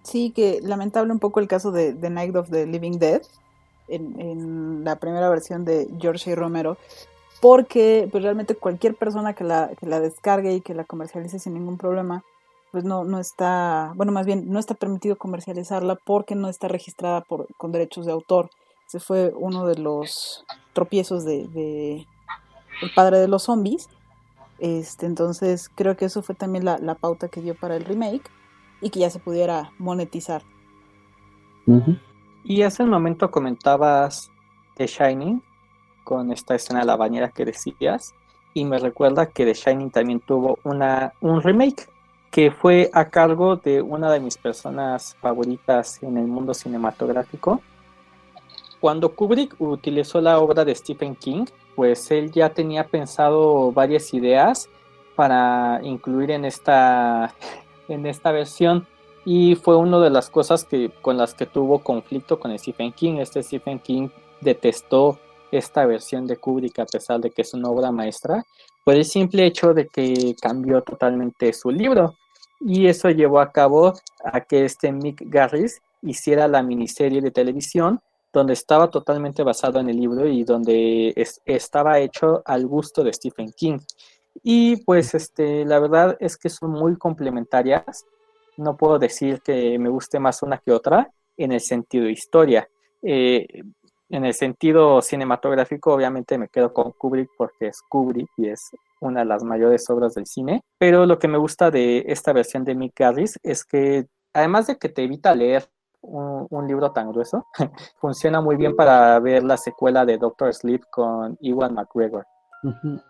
Sí, que lamentable un poco el caso de The Night of the Living Dead en, en la primera versión de George A. Romero, porque pues realmente cualquier persona que la, que la descargue y que la comercialice sin ningún problema, pues no, no está, bueno, más bien no está permitido comercializarla porque no está registrada por, con derechos de autor. Ese fue uno de los tropiezos de, El padre de los zombies. Este, entonces creo que eso fue también la, la pauta que dio para el remake y que ya se pudiera monetizar.
Y hace un momento comentabas The Shining con esta escena de la bañera que decías y me recuerda que The Shining también tuvo una, un remake que fue a cargo de una de mis personas favoritas en el mundo cinematográfico. Cuando Kubrick utilizó la obra de Stephen King, pues él ya tenía pensado varias ideas para incluir en esta, en esta versión y fue una de las cosas que, con las que tuvo conflicto con Stephen King. Este Stephen King detestó esta versión de Kubrick a pesar de que es una obra maestra por el simple hecho de que cambió totalmente su libro y eso llevó a cabo a que este Mick Garris hiciera la miniserie de televisión donde estaba totalmente basado en el libro y donde estaba hecho al gusto de Stephen King. Y pues este, la verdad es que son muy complementarias no puedo decir que me guste más una que otra en el sentido historia. Eh, en el sentido cinematográfico, obviamente me quedo con Kubrick porque es Kubrick y es una de las mayores obras del cine. Pero lo que me gusta de esta versión de Mick Garris es que, además de que te evita leer un, libro tan grueso, funciona muy bien para ver la secuela de Doctor Sleep con Iwan McGregor.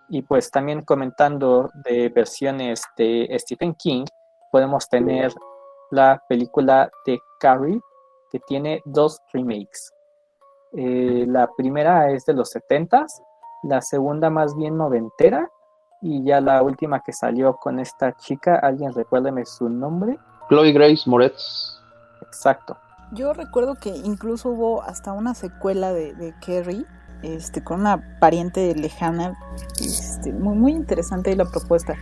Y pues también comentando de versiones de Stephen King, podemos tener la película de Carrie, que tiene dos remakes. Eh, la primera es de los 70 la segunda más bien noventera, y ya la última que salió con esta chica, alguien recuérdeme su nombre.
Chloe Grace Moretz.
Exacto.
Yo recuerdo que incluso hubo hasta una secuela de, de Carrie, este, con una pariente lejana, este, muy, muy interesante la propuesta.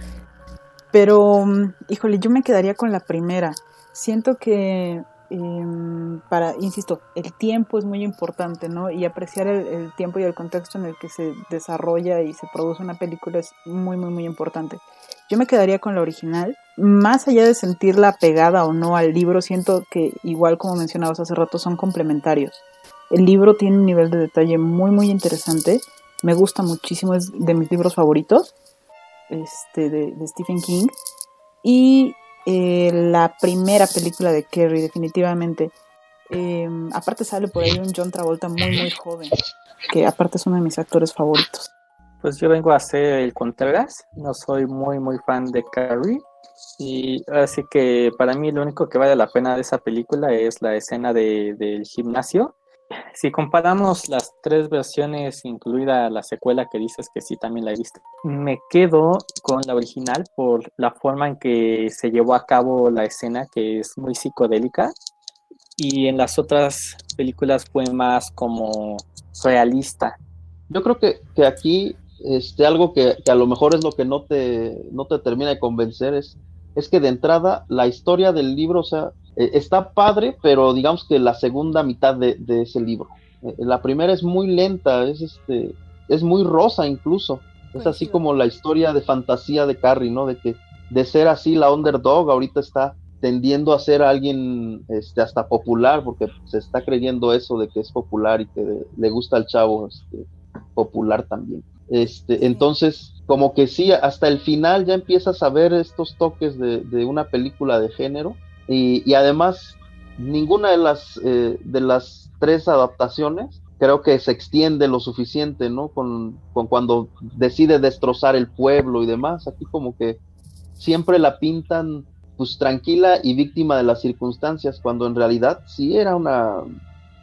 Pero, mm, híjole, yo me quedaría con la primera. Siento que, em, para, insisto, el tiempo es muy importante, ¿no? Y apreciar el, tiempo y el contexto en el que se desarrolla y se produce una película es muy, muy, muy importante. Yo me quedaría con la original. Más allá de sentirla pegada o no al libro, siento que, igual como mencionabas hace rato, son complementarios. El libro tiene un nivel de detalle muy, muy interesante. Me gusta muchísimo, es de mis libros favoritos este, de, Stephen King. Y eh, la primera película de Kerry, definitivamente. Em, aparte sale por ahí un John Travolta muy, muy joven, que aparte es uno de mis actores favoritos.
Pues yo vengo a hacer el Contreras, no soy muy, muy fan de Carrie. Y así que para mí lo único que vale la pena de esa película es la escena de, del gimnasio, si comparamos las tres versiones, incluida la secuela que dices que sí también la viste, me quedo con la original por la forma en que se llevó a cabo la escena, que es muy psicodélica, y en las otras películas fue más como realista.
Yo creo que, que aquí este, algo que, que, a lo mejor es lo que no te, no te termina de convencer es, es que de entrada la historia del libro, o sea, eh, está padre, pero digamos que la segunda mitad de, ese libro. Eh, la primera es muy lenta, es este, es muy rosa incluso. Es así como la historia de fantasía de Carrie, ¿no? De que de ser así la underdog, ahorita está tendiendo a ser alguien este, hasta popular, porque se está creyendo eso de que es popular y que le gusta al chavo este, popular también. Este, entonces, como que sí, hasta el final ya empiezas a ver estos toques de, de una película de género, y, además, ninguna de las, eh, de las tres adaptaciones creo que se extiende lo suficiente, ¿no? Con, con, cuando decide destrozar el pueblo y demás. Aquí como que siempre la pintan pues tranquila y víctima de las circunstancias, cuando en realidad sí era una,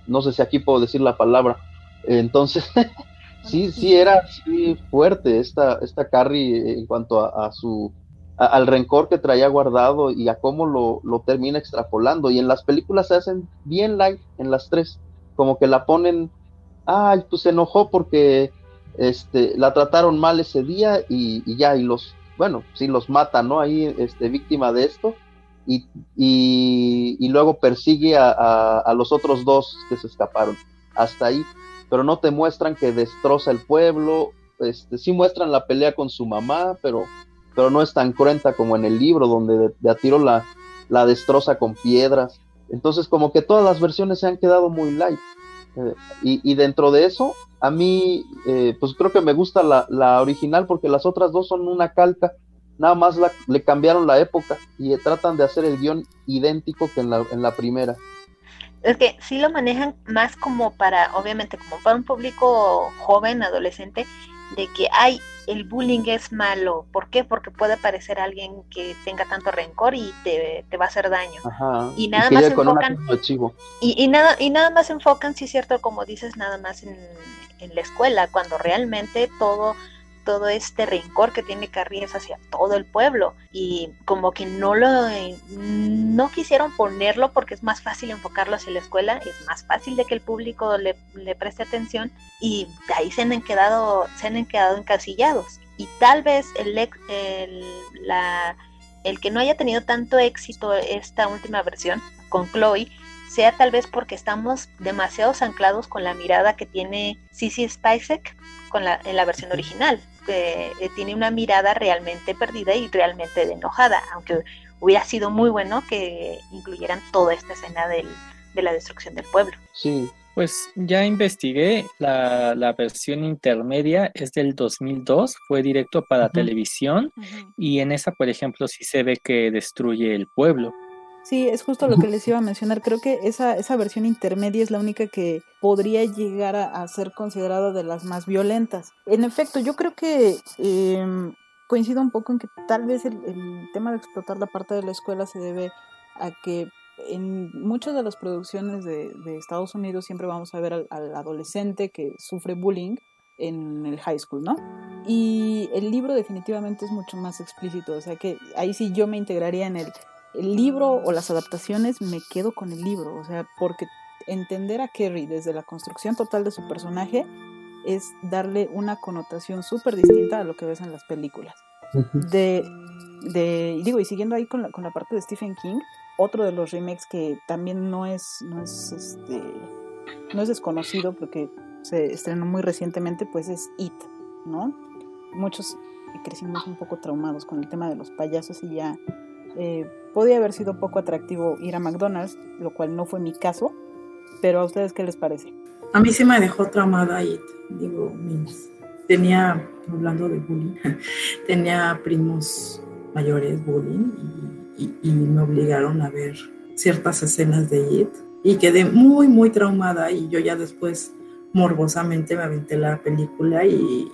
no sé si aquí puedo decir la palabra, entonces sí, sí era sí, fuerte esta, esta Carrie en cuanto a, su al rencor que traía guardado y a cómo lo, lo, termina extrapolando. Y en las películas se hacen bien light en las tres, como que la ponen, ay, pues se enojó porque este, la trataron mal ese día y, ya, y los, bueno, sí los mata, ¿no? Ahí, este, víctima de esto. Y, y, luego persigue a, a, los otros dos que se escaparon. Hasta ahí pero no te muestran que destroza el pueblo, este, sí muestran la pelea con su mamá, pero, pero no es tan cruenta como en el libro, donde de, a tiro la, la destroza con piedras. Entonces, como que todas las versiones se han quedado muy light. Eh, y, dentro de eso, a mí, eh, pues creo que me gusta la, la, original porque las otras dos son una calca. Nada más le cambiaron la época y tratan de hacer el guion idéntico que en la, en la primera
es que sí lo manejan más como para, obviamente, como para un público joven, adolescente, de que, ay, el bullying es malo. ¿Por qué? Porque puede parecer alguien que tenga tanto rencor y te, va a hacer daño. y nada más enfocan. Y, y, nada, y nada más enfocan, sí es cierto, como dices, nada más en, en la escuela, cuando realmente todo todo este rencor que tiene Carries hacia todo el pueblo y como que no lo no quisieron ponerlo porque es más fácil enfocarlo hacia la escuela, es más fácil de que el público le, preste atención y de ahí se han quedado se han quedado encasillados y tal vez el, el, la, el que no haya tenido tanto éxito esta última versión con Chloe sea tal vez porque estamos demasiado anclados con la mirada que tiene Sissy Spacek con la, en la versión original. Que eh, tiene una mirada realmente perdida y realmente de enojada, aunque hubiera sido muy bueno que incluyeran toda esta escena del, de la destrucción del pueblo.
Sí.
Pues ya investigué, la, la versión intermedia es del 2002, fue directo para televisión y en esa, por ejemplo, sí se ve que destruye el pueblo.
Sí, es justo lo que les iba a mencionar. Creo que esa, esa versión intermedia es la única que podría llegar a, ser considerada de las más violentas. En efecto, yo creo que em, coincido un poco en que tal vez el, tema de explotar la parte de la escuela se debe a que en muchas de las producciones de, Estados Unidos siempre vamos a ver al, al, adolescente que sufre bullying en el high school, ¿no? Y el libro definitivamente es mucho más explícito, o sea que ahí sí yo me integraría en el el libro o las adaptaciones me quedo con el libro, o sea, porque entender a Kerry desde la construcción total de su personaje es darle una connotación súper distinta a lo que ves en las películas. De, de, digo, y siguiendo ahí con la, con la parte de Stephen King, otro de los remakes que también no es, no es, este, no es desconocido porque se estrenó muy recientemente, pues es It, ¿no? Muchos crecimos un poco traumados con el tema de los payasos y ya eh, podía haber sido poco atractivo ir a McDonald's, lo cual no fue mi caso, pero a ustedes qué les parece?
A mí sí me dejó traumada y digo, mis, tenía, hablando de bullying, tenía primos mayores bullying y, y, me obligaron a ver ciertas escenas de It y quedé muy, muy traumada y yo ya después morbosamente me aventé la película y,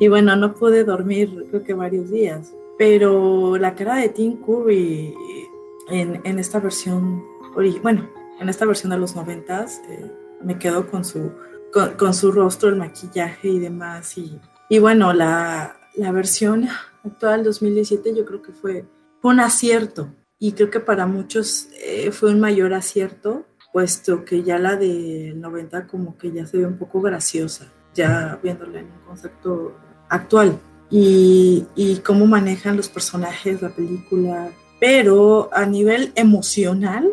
y bueno, no pude dormir creo que varios días pero la cara de Tim Curry en, esta versión, bueno, en esta versión de los noventas, eh, me quedo con su, con, su rostro, el maquillaje y demás. Y, y bueno, la, versión actual 2017 yo creo que fue, un acierto. Y creo que para muchos eh, fue un mayor acierto, puesto que ya la del 90 como que ya se ve un poco graciosa, ya viéndola en un concepto actual y, cómo manejan los personajes la película. Pero a nivel emocional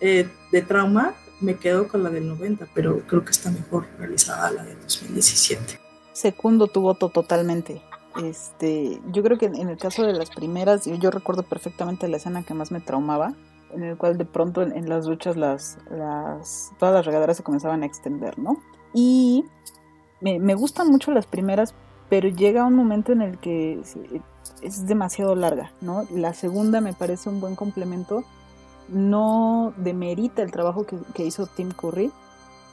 eh, de trauma, me quedo con la del 90, pero creo que está mejor realizada la del 2017.
Segundo tu voto totalmente. Este, yo creo que en el caso de las primeras, yo, recuerdo perfectamente la escena que más me traumaba, en el cual de pronto en, las duchas las, las, todas las regaderas se comenzaban a extender, ¿no? Y me, me gustan mucho las primeras pero llega un momento en el que es demasiado larga, ¿no? La segunda me parece un buen complemento, no demerita el trabajo que, hizo Tim Curry,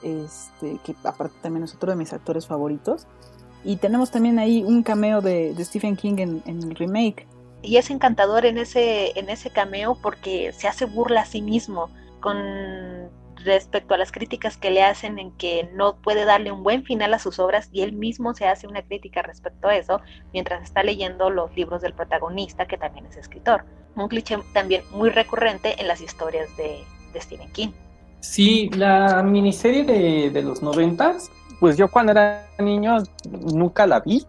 este, que aparte también es otro de mis actores favoritos, y tenemos también ahí un cameo de, Stephen King en, en, el remake.
Y es encantador en ese, en ese cameo porque se hace burla a sí mismo con respecto a las críticas que le hacen en que no puede darle un buen final a sus obras y él mismo se hace una crítica respecto a eso mientras está leyendo los libros del protagonista que también es escritor. Un cliché también muy recurrente en las historias de, Stephen King.
Sí, la miniserie de, de los noventas, pues yo cuando era niño nunca la vi.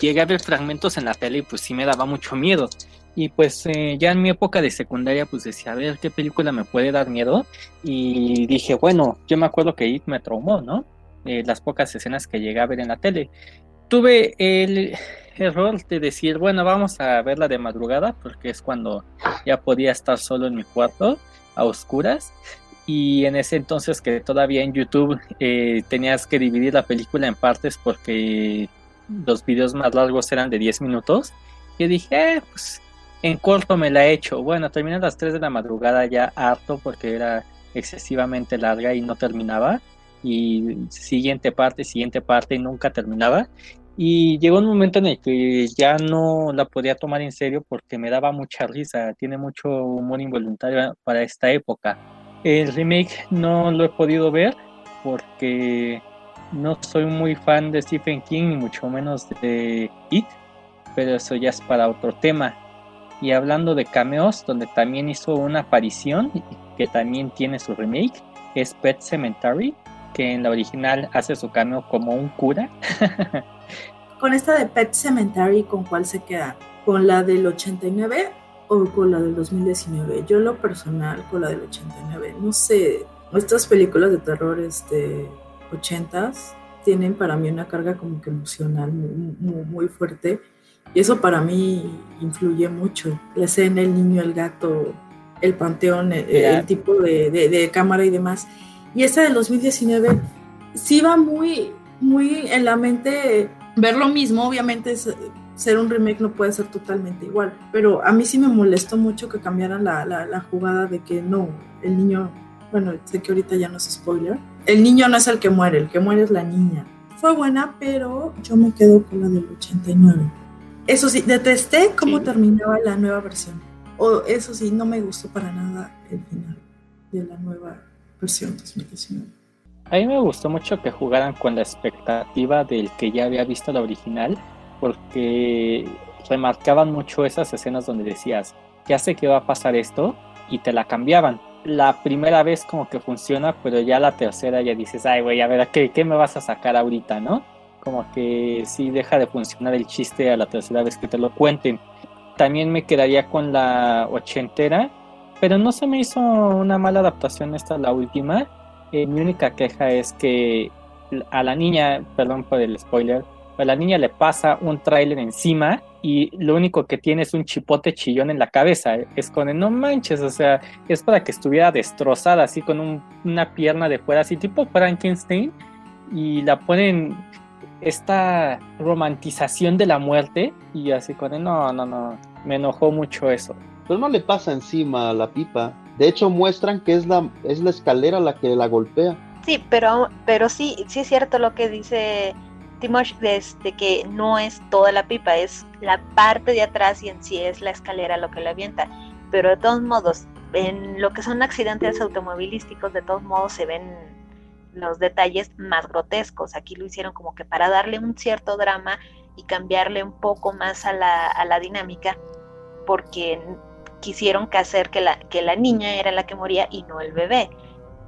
Llegué a ver fragmentos en la tele y pues sí me daba mucho miedo. Y pues eh, ya en mi época de secundaria pues decía, a ver, ¿qué película me puede dar miedo? Y dije, bueno, yo me acuerdo que It me traumó, ¿no? Eh, las pocas escenas que llegué a ver en la tele. Tuve el error de decir, bueno, vamos a verla de madrugada, porque es cuando ya podía estar solo en mi cuarto, a oscuras. Y en ese entonces que todavía en YouTube eh, tenías que dividir la película en partes porque los videos más largos eran de 10 minutos. Y dije, eh, pues en corto me la he hecho. Bueno, terminé a las 3 de la madrugada ya harto porque era excesivamente larga y no terminaba. Y siguiente parte, siguiente parte y nunca terminaba. Y llegó un momento en el que ya no la podía tomar en serio porque me daba mucha risa. Tiene mucho humor involuntario para esta época. El remake no lo he podido ver porque no soy muy fan de Stephen King, ni mucho menos de It, pero eso ya es para otro tema. Y hablando de cameos, donde también hizo una aparición, que también tiene su remake, es Pet Cemetery, que en la original hace su cameo como un cura.
con esta de Pet Cemetery, ¿con cuál se queda? ¿Con la del 89 o con la del 2019? Yo lo personal con la del 89. No sé, estas películas de terror este 80s tienen para mí una carga como que emocional muy, muy fuerte y eso para mí influye mucho. La escena, el niño, el gato, el panteón, el, tipo de, cámara y demás. Y esa del 2019 sí va muy, muy en la mente ver lo mismo. Obviamente ser un remake no puede ser totalmente igual. Pero a mí sí me molestó mucho que cambiaran la, la jugada de que no, el niño, bueno, sé que ahorita ya no es spoiler. El niño no es el que muere, el que muere es la niña. Fue buena, pero yo me quedo con la del 89. Eso sí, detesté cómo terminaba la nueva versión. O eso sí, no me gustó para nada el final de la nueva versión 2019.
A mí me gustó mucho que jugaran con la expectativa del que ya había visto la original, porque remarcaban mucho esas escenas donde decías, ya sé que va a pasar esto, y te la cambiaban. La primera vez como que funciona, pero ya la tercera ya dices, ay, güey, a ver, ¿qué, ¿qué me vas a sacar ahorita, no? Como que sí deja de funcionar el chiste a la tercera vez que te lo cuenten. También me quedaría con la ochentera, pero no se me hizo una mala adaptación esta, la última. Eh, mi única queja es que a la niña, perdón por el spoiler, a la niña le pasa un tráiler encima y lo único que tiene es un chipote chillón en la cabeza. Es con el no manches, o sea, es para que estuviera destrozada así con una pierna de fuera, así tipo Frankenstein, y la ponen esta romantización de la muerte y así con él, no, no, no, me enojó mucho eso.
Pero no le pasa encima a la pipa. De hecho muestran que es la, es la escalera la que la golpea.
Sí, pero, pero sí, sí es cierto lo que dice Timosh, de que no es toda la pipa, es la parte de atrás y en sí es la escalera lo que la avienta. Pero de todos modos, en lo que son accidentes automovilísticos, de todos modos se ven los detalles más grotescos. Aquí lo hicieron como que para darle un cierto drama y cambiarle un poco más a la, a la dinámica, porque quisieron hacer que la, que la niña era la que moría y no el bebé.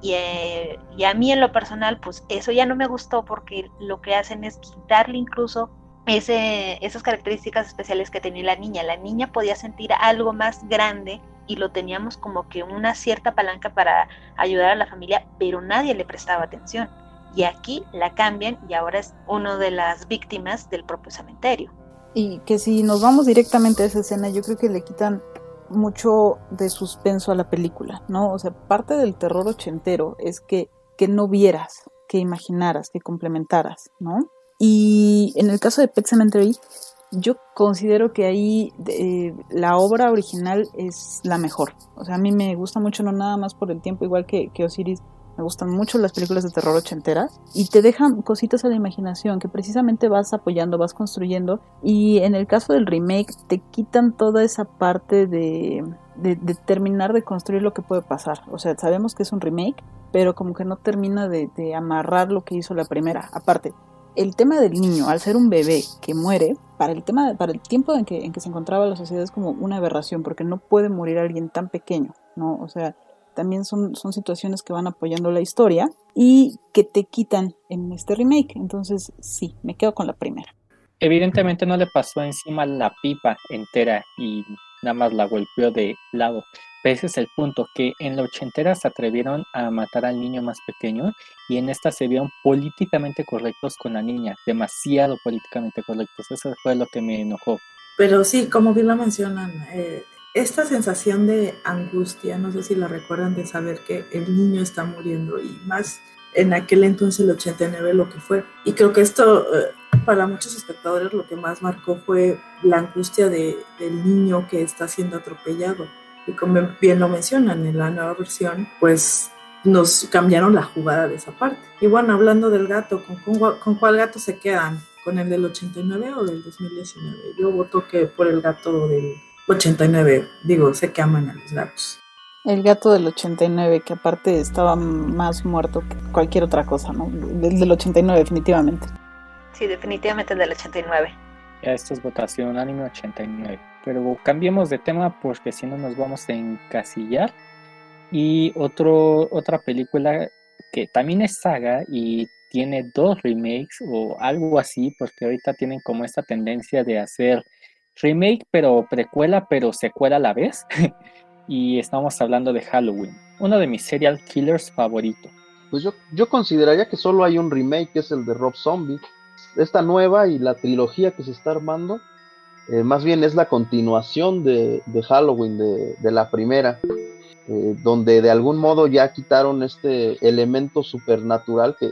Y, eh, y, a mí en lo personal, pues eso ya no me gustó porque lo que hacen es quitarle incluso ese, esas características especiales que tenía la niña. La niña podía sentir algo más grande y lo teníamos como que una cierta palanca para ayudar a la familia, pero nadie le prestaba atención. Y aquí la cambian y ahora es uno de las víctimas del propio cementerio.
Y que si nos vamos directamente a esa escena, yo creo que le quitan mucho de suspenso a la película, ¿no? O sea, parte del terror ochentero es que, que no vieras, que imaginaras, que complementaras, ¿no? Y en el caso de Pet Cemetery, yo considero que ahí eh, la obra original es la mejor. O sea, a mí me gusta mucho, no nada más por el tiempo, igual que, Osiris, me gustan mucho las películas de terror ochenteras y te dejan cositas a la imaginación que precisamente vas apoyando, vas construyendo. Y en el caso del remake, te quitan toda esa parte de terminar de construir lo que puede pasar. O sea, sabemos que es un remake, pero como que no termina de amarrar lo que hizo la primera. Aparte, el tema del niño, al ser un bebé que muere, para el tema, para el tiempo en que, en que se encontraba la sociedad es como una aberración, porque no puede morir alguien tan pequeño, ¿no? O sea, también son, son situaciones que van apoyando la historia y que te quitan en este remake. Entonces, sí, me quedo con la primera.
Evidentemente no le pasó encima la pipa entera y nada más la golpeó de lado. Ese es el punto, que en la ochentera se atrevieron a matar al niño más pequeño y en esta se vieron políticamente correctos con la niña, demasiado políticamente correctos. Eso fue lo que me enojó.
Pero sí, como bien lo mencionan, eh, esta sensación de angustia, no sé si la recuerdan de saber que el niño está muriendo y más en aquel entonces el 89 lo que fue. Y creo que esto eh, para muchos espectadores lo que más marcó fue la angustia de, del niño que está siendo atropellado. Y como bien lo mencionan en la nueva versión, pues nos cambiaron la jugada de esa parte. Y bueno, hablando del gato, ¿con, con, con cuál gato se quedan? ¿Con el del 89 o del 2019? Yo voto que por el gato del 89. Digo, sé que aman a los gatos.
El gato del 89, que aparte estaba más muerto que cualquier otra cosa, ¿no? El del 89, definitivamente.
Sí, definitivamente el del 89.
Ya esto es votación anime 89. Pero cambiemos de tema porque si no nos vamos a encasillar. Y otro, otra película que también es saga y tiene dos remakes o algo así, porque ahorita tienen como esta tendencia de hacer remake, pero precuela, pero secuela a la vez. y estamos hablando de Halloween, uno de mis serial killers favoritos.
Pues yo, yo consideraría que solo hay un remake, que es el de Rob Zombie. Esta nueva y la trilogía que se está armando, eh, más bien es la continuación de, Halloween, de, la primera, eh, donde de algún modo ya quitaron este elemento supernatural que,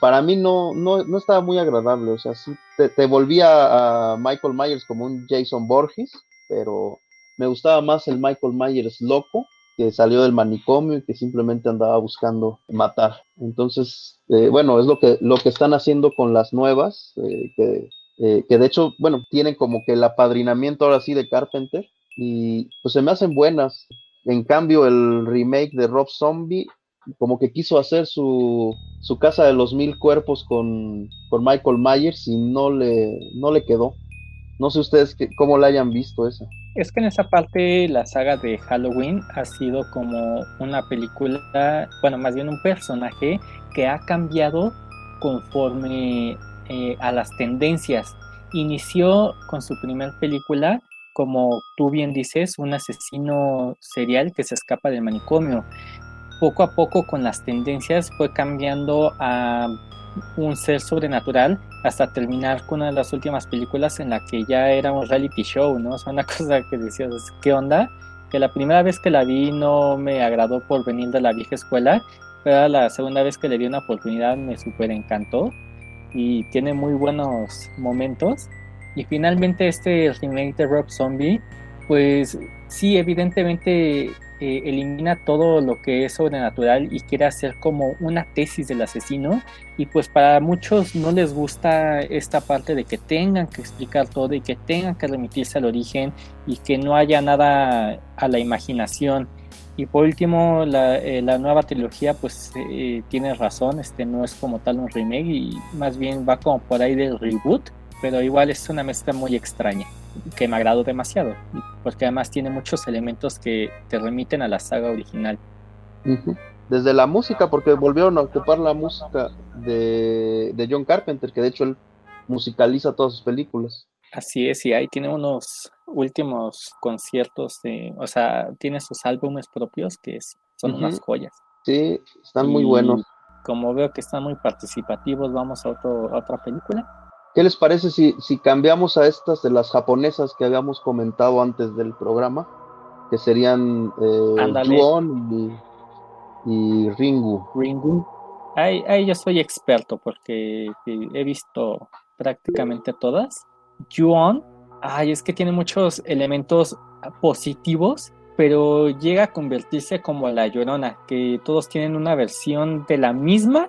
para mí no, no, no, estaba muy agradable. O sea, sí te, volvía a Michael Myers como un Jason Borges, pero me gustaba más el Michael Myers loco, que salió del manicomio y que simplemente andaba buscando matar. Entonces, eh, bueno, es lo que, lo que están haciendo con las nuevas, que, eh, que de hecho, bueno, tienen como que el apadrinamiento ahora sí de Carpenter y pues se me hacen buenas. En cambio, el remake de Rob Zombie como que quiso hacer su, su casa de los mil cuerpos con, con, Michael Myers y no le, no le quedó. No sé ustedes que, cómo la hayan visto esa.
Es que en esa parte la saga de Halloween ha sido como una película, bueno, más bien un personaje que ha cambiado conforme eh, a las tendencias. Inició con su primer película como tú bien dices, un asesino serial que se escapa del manicomio poco a poco con las tendencias fue cambiando a un ser sobrenatural hasta terminar con una de las últimas películas en la que ya era un reality show, ¿no? O sea, una cosa que decías, ¿qué onda? Que la primera vez que la vi no me agradó por venir de la vieja escuela, pero la segunda vez que le di una oportunidad me súper encantó y tiene muy buenos momentos. Y finalmente este remake de Rob Zombie, pues sí, evidentemente eh, elimina todo lo que es sobrenatural y quiere hacer como una tesis del asesino y pues para muchos no les gusta esta parte de que tengan que explicar todo y que tengan que remitirse al origen y que no haya nada a la imaginación y por último la, eh, la nueva trilogía pues eh, tiene razón este no es como tal un remake y más bien va como por ahí del reboot pero igual es una mezcla muy extraña que me agradó demasiado, porque además tiene muchos elementos que te remiten a la saga original.
Desde la música, porque volvieron a ocupar la música de, de, John Carpenter, que de hecho él musicaliza todas sus películas.
Así es, y ahí tiene unos últimos conciertos, de, o sea, tiene sus álbumes propios que es, son uh -huh. unas joyas.
Sí, están muy buenos.
Como veo que están muy participativos, vamos a, otro, a otra película.
¿Qué les parece si, si, cambiamos a estas de las japonesas que habíamos comentado antes del programa? Que serían eh, Juon y, y, Ringu.
Ringu. Ahí, ahí, yo soy experto porque he visto prácticamente todas. Juon, ay, es que tiene muchos elementos positivos, pero llega a convertirse como la llorona, que todos tienen una versión de la misma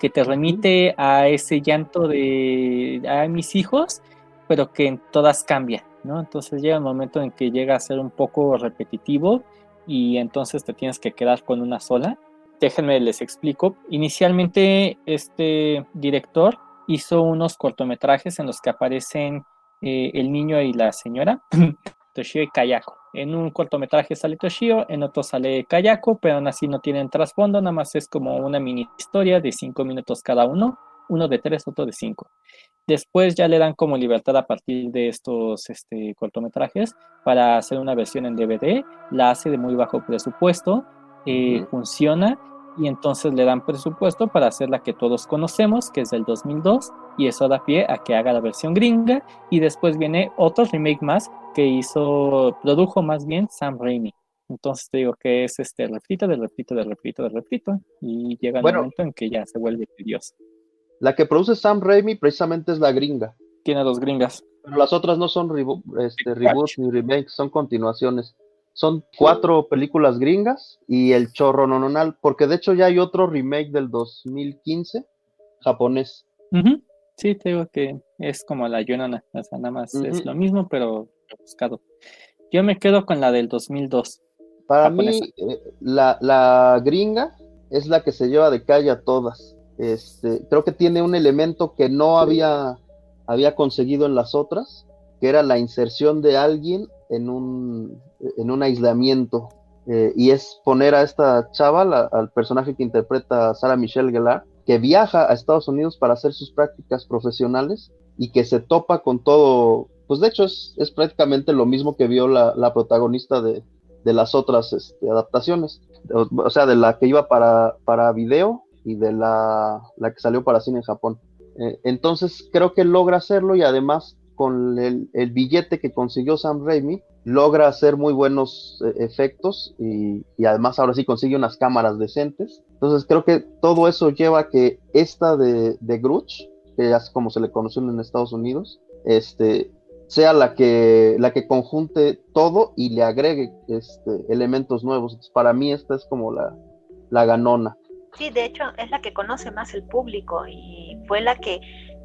que te remite a ese llanto de a mis hijos, pero que en todas cambia. ¿no? Entonces llega un momento en que llega a ser un poco repetitivo y entonces te tienes que quedar con una sola. Déjenme les explico. Inicialmente este director hizo unos cortometrajes en los que aparecen eh, el niño y la señora, Toshio y Kayako. En un cortometraje sale Toshio, en otro sale Kayako, pero aún así no tienen trasfondo, nada más es como una mini historia de cinco minutos cada uno, uno de tres, otro de cinco. Después ya le dan como libertad a partir de estos este, cortometrajes para hacer una versión en DVD, la hace de muy bajo presupuesto, eh, funciona y entonces le dan presupuesto para hacer la que todos conocemos, que es del 2002, y eso da pie a que haga la versión gringa, y después viene otro remake más que hizo, produjo más bien Sam Raimi. Entonces te digo que es este repito, de repito, de repito, de repito, y llega el
Bueno.
momento en que ya se vuelve tedioso.
La que produce Sam Raimi precisamente es la gringa.
Tiene dos gringas.
Pero las otras no son este, reboots ni remakes, son continuaciones. Son cuatro películas gringas y el chorro nononal, porque de hecho ya hay otro remake del 2015 japonés.
Sí, te digo que es como la Yonana, o sea, nada más es lo mismo, pero buscado. Yo me quedo con la del 2002.
Para
Japonesa.
mí, eh, la, la gringa es la que se lleva de calle a todas. Este, creo que tiene un elemento que no había, había conseguido en las otras, que era la inserción de alguien en un, en un aislamiento. Eh, y es poner a esta chava, la- al personaje que interpreta Sarah Michelle Gellar, que viaja a Estados Unidos para hacer sus prácticas profesionales y que se topa con todo. Pues de hecho es, es prácticamente lo mismo que vio la, la protagonista de, de las otras este, adaptaciones. O, o sea, de la que iba para, para video y de la, la que salió para cine en Japón. Eh, entonces creo que logra hacerlo y además con el, el billete que consiguió Sam Raimi, logra hacer muy buenos eh, efectos y, y además ahora sí consigue unas cámaras decentes. Entonces creo que todo eso lleva a que esta de, de Grudge, que es como se le conoció en Estados Unidos, este, sea la que, la que conjunte todo y le agregue este, elementos nuevos. Entonces, para mí esta es como la, la ganona.
Sí, de hecho es la que conoce más el público y fue la que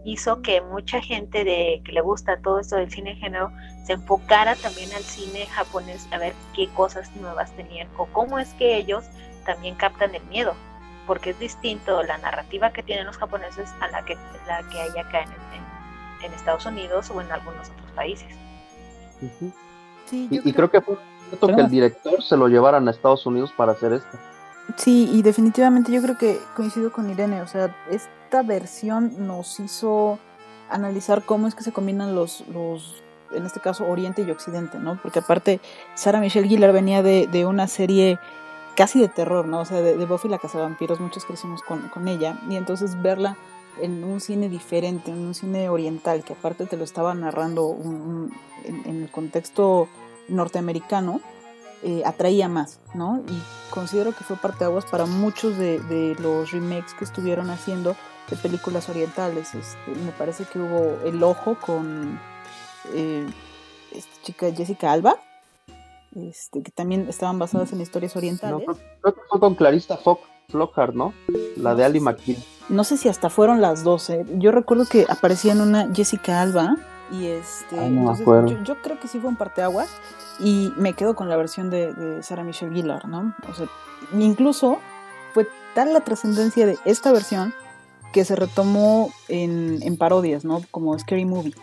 hizo que mucha gente de que le gusta todo esto del cine de género se enfocara también al cine japonés a ver qué cosas nuevas tenían o cómo es que ellos también captan el miedo, porque es distinto la narrativa que tienen los japoneses a la que la que hay acá en, en- en Estados Unidos o en algunos otros países.
Sí,
Y, y creo que fue cierto que el director se lo llevaran a Estados Unidos para hacer esto.
Sí, y definitivamente yo creo que coincido con Irene, o sea, esta versión nos hizo analizar cómo es que se combinan los, los en este caso, Oriente y Occidente, ¿no? Porque aparte, Sarah Michelle Gellar venía de, de una serie casi de terror, ¿no? O sea, de, de Buffy la Cazavampiros, muchos crecimos con, con ella, y entonces verla en un cine diferente, en un cine oriental, que aparte te lo estaba narrando un- en el contexto norteamericano, eh, atraía más, ¿no? Y considero que fue parteaguas para muchos de, de los remakes que estuvieron haciendo de películas orientales. Este, me parece que hubo El Ojo con eh, esta chica Jessica Alba, este, que también estaban basadas en historias
No,
orientales.
creo, creo que fue con Clarista Fock, Flockhart, ¿no? La de Ali McKee.
No sé si hasta fueron las 12. Yo recuerdo que aparecía en una Jessica Alba y este.
No
entonces, yo, yo creo que sí fue un parteaguas y me quedo con la versión de, Sarah Michelle Gellar, ¿no? O sea, incluso fue tal la trascendencia de esta versión que se retomó en, en parodias, ¿no? Como Scary Movie.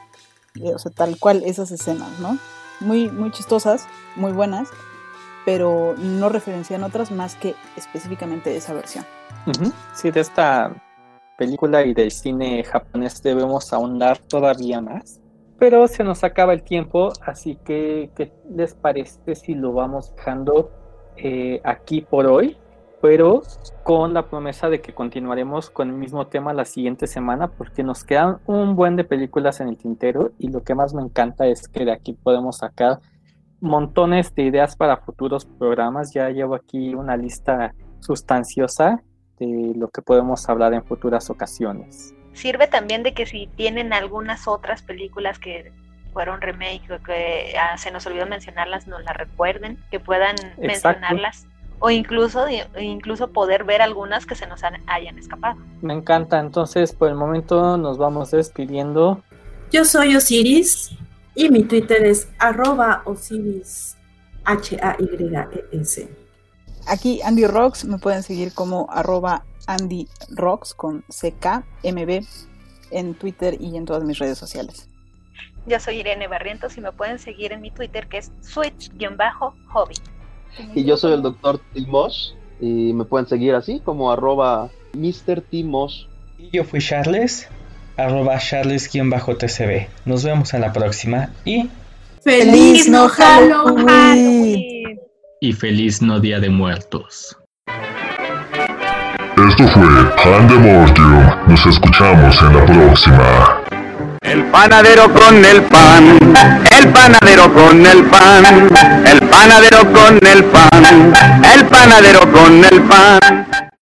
O sea, tal cual esas escenas, ¿no? Muy, muy chistosas, muy buenas, pero no referencian otras más que específicamente esa versión.
Sí, de esta película y del cine japonés debemos ahondar todavía más. Pero se nos acaba el tiempo, así que ¿qué les parece si lo vamos dejando eh, aquí por hoy? Pero con la promesa de que continuaremos con el mismo tema la siguiente semana, porque nos quedan un buen de películas en el tintero y lo que más me encanta es que de aquí podemos sacar montones de ideas para futuros programas. Ya llevo aquí una lista sustanciosa de lo que podemos hablar en futuras ocasiones.
Sirve también de que si tienen algunas otras películas que fueron remake o que ah, se nos olvidó mencionarlas, nos las recuerden, que puedan mencionarlas o incluso, incluso poder ver algunas que se nos han- hayan escapado.
Me encanta, entonces por el momento nos vamos despidiendo.
Yo soy Osiris. Y mi Twitter es arroba Osiris H-A-Y-E-S.
Aquí Andy Rocks, me pueden seguir como arroba Andy Rocks con CKMB en Twitter y en todas mis redes sociales.
Yo soy Irene Barrientos y me pueden seguir en mi Twitter que es switch-hobby.
Y yo soy el doctor Timos y me pueden seguir así como arroba Mr. Timos.
Y yo fui Charles, arroba Charles-TCB. Nos vemos en la próxima y
¡Feliz no
Halloween!
Y feliz no Día de Muertos.
Esto fue Pandemortium. Nos escuchamos en la próxima.
El panadero con el pan, el panadero con el pan, el panadero con el pan, el panadero con el pan.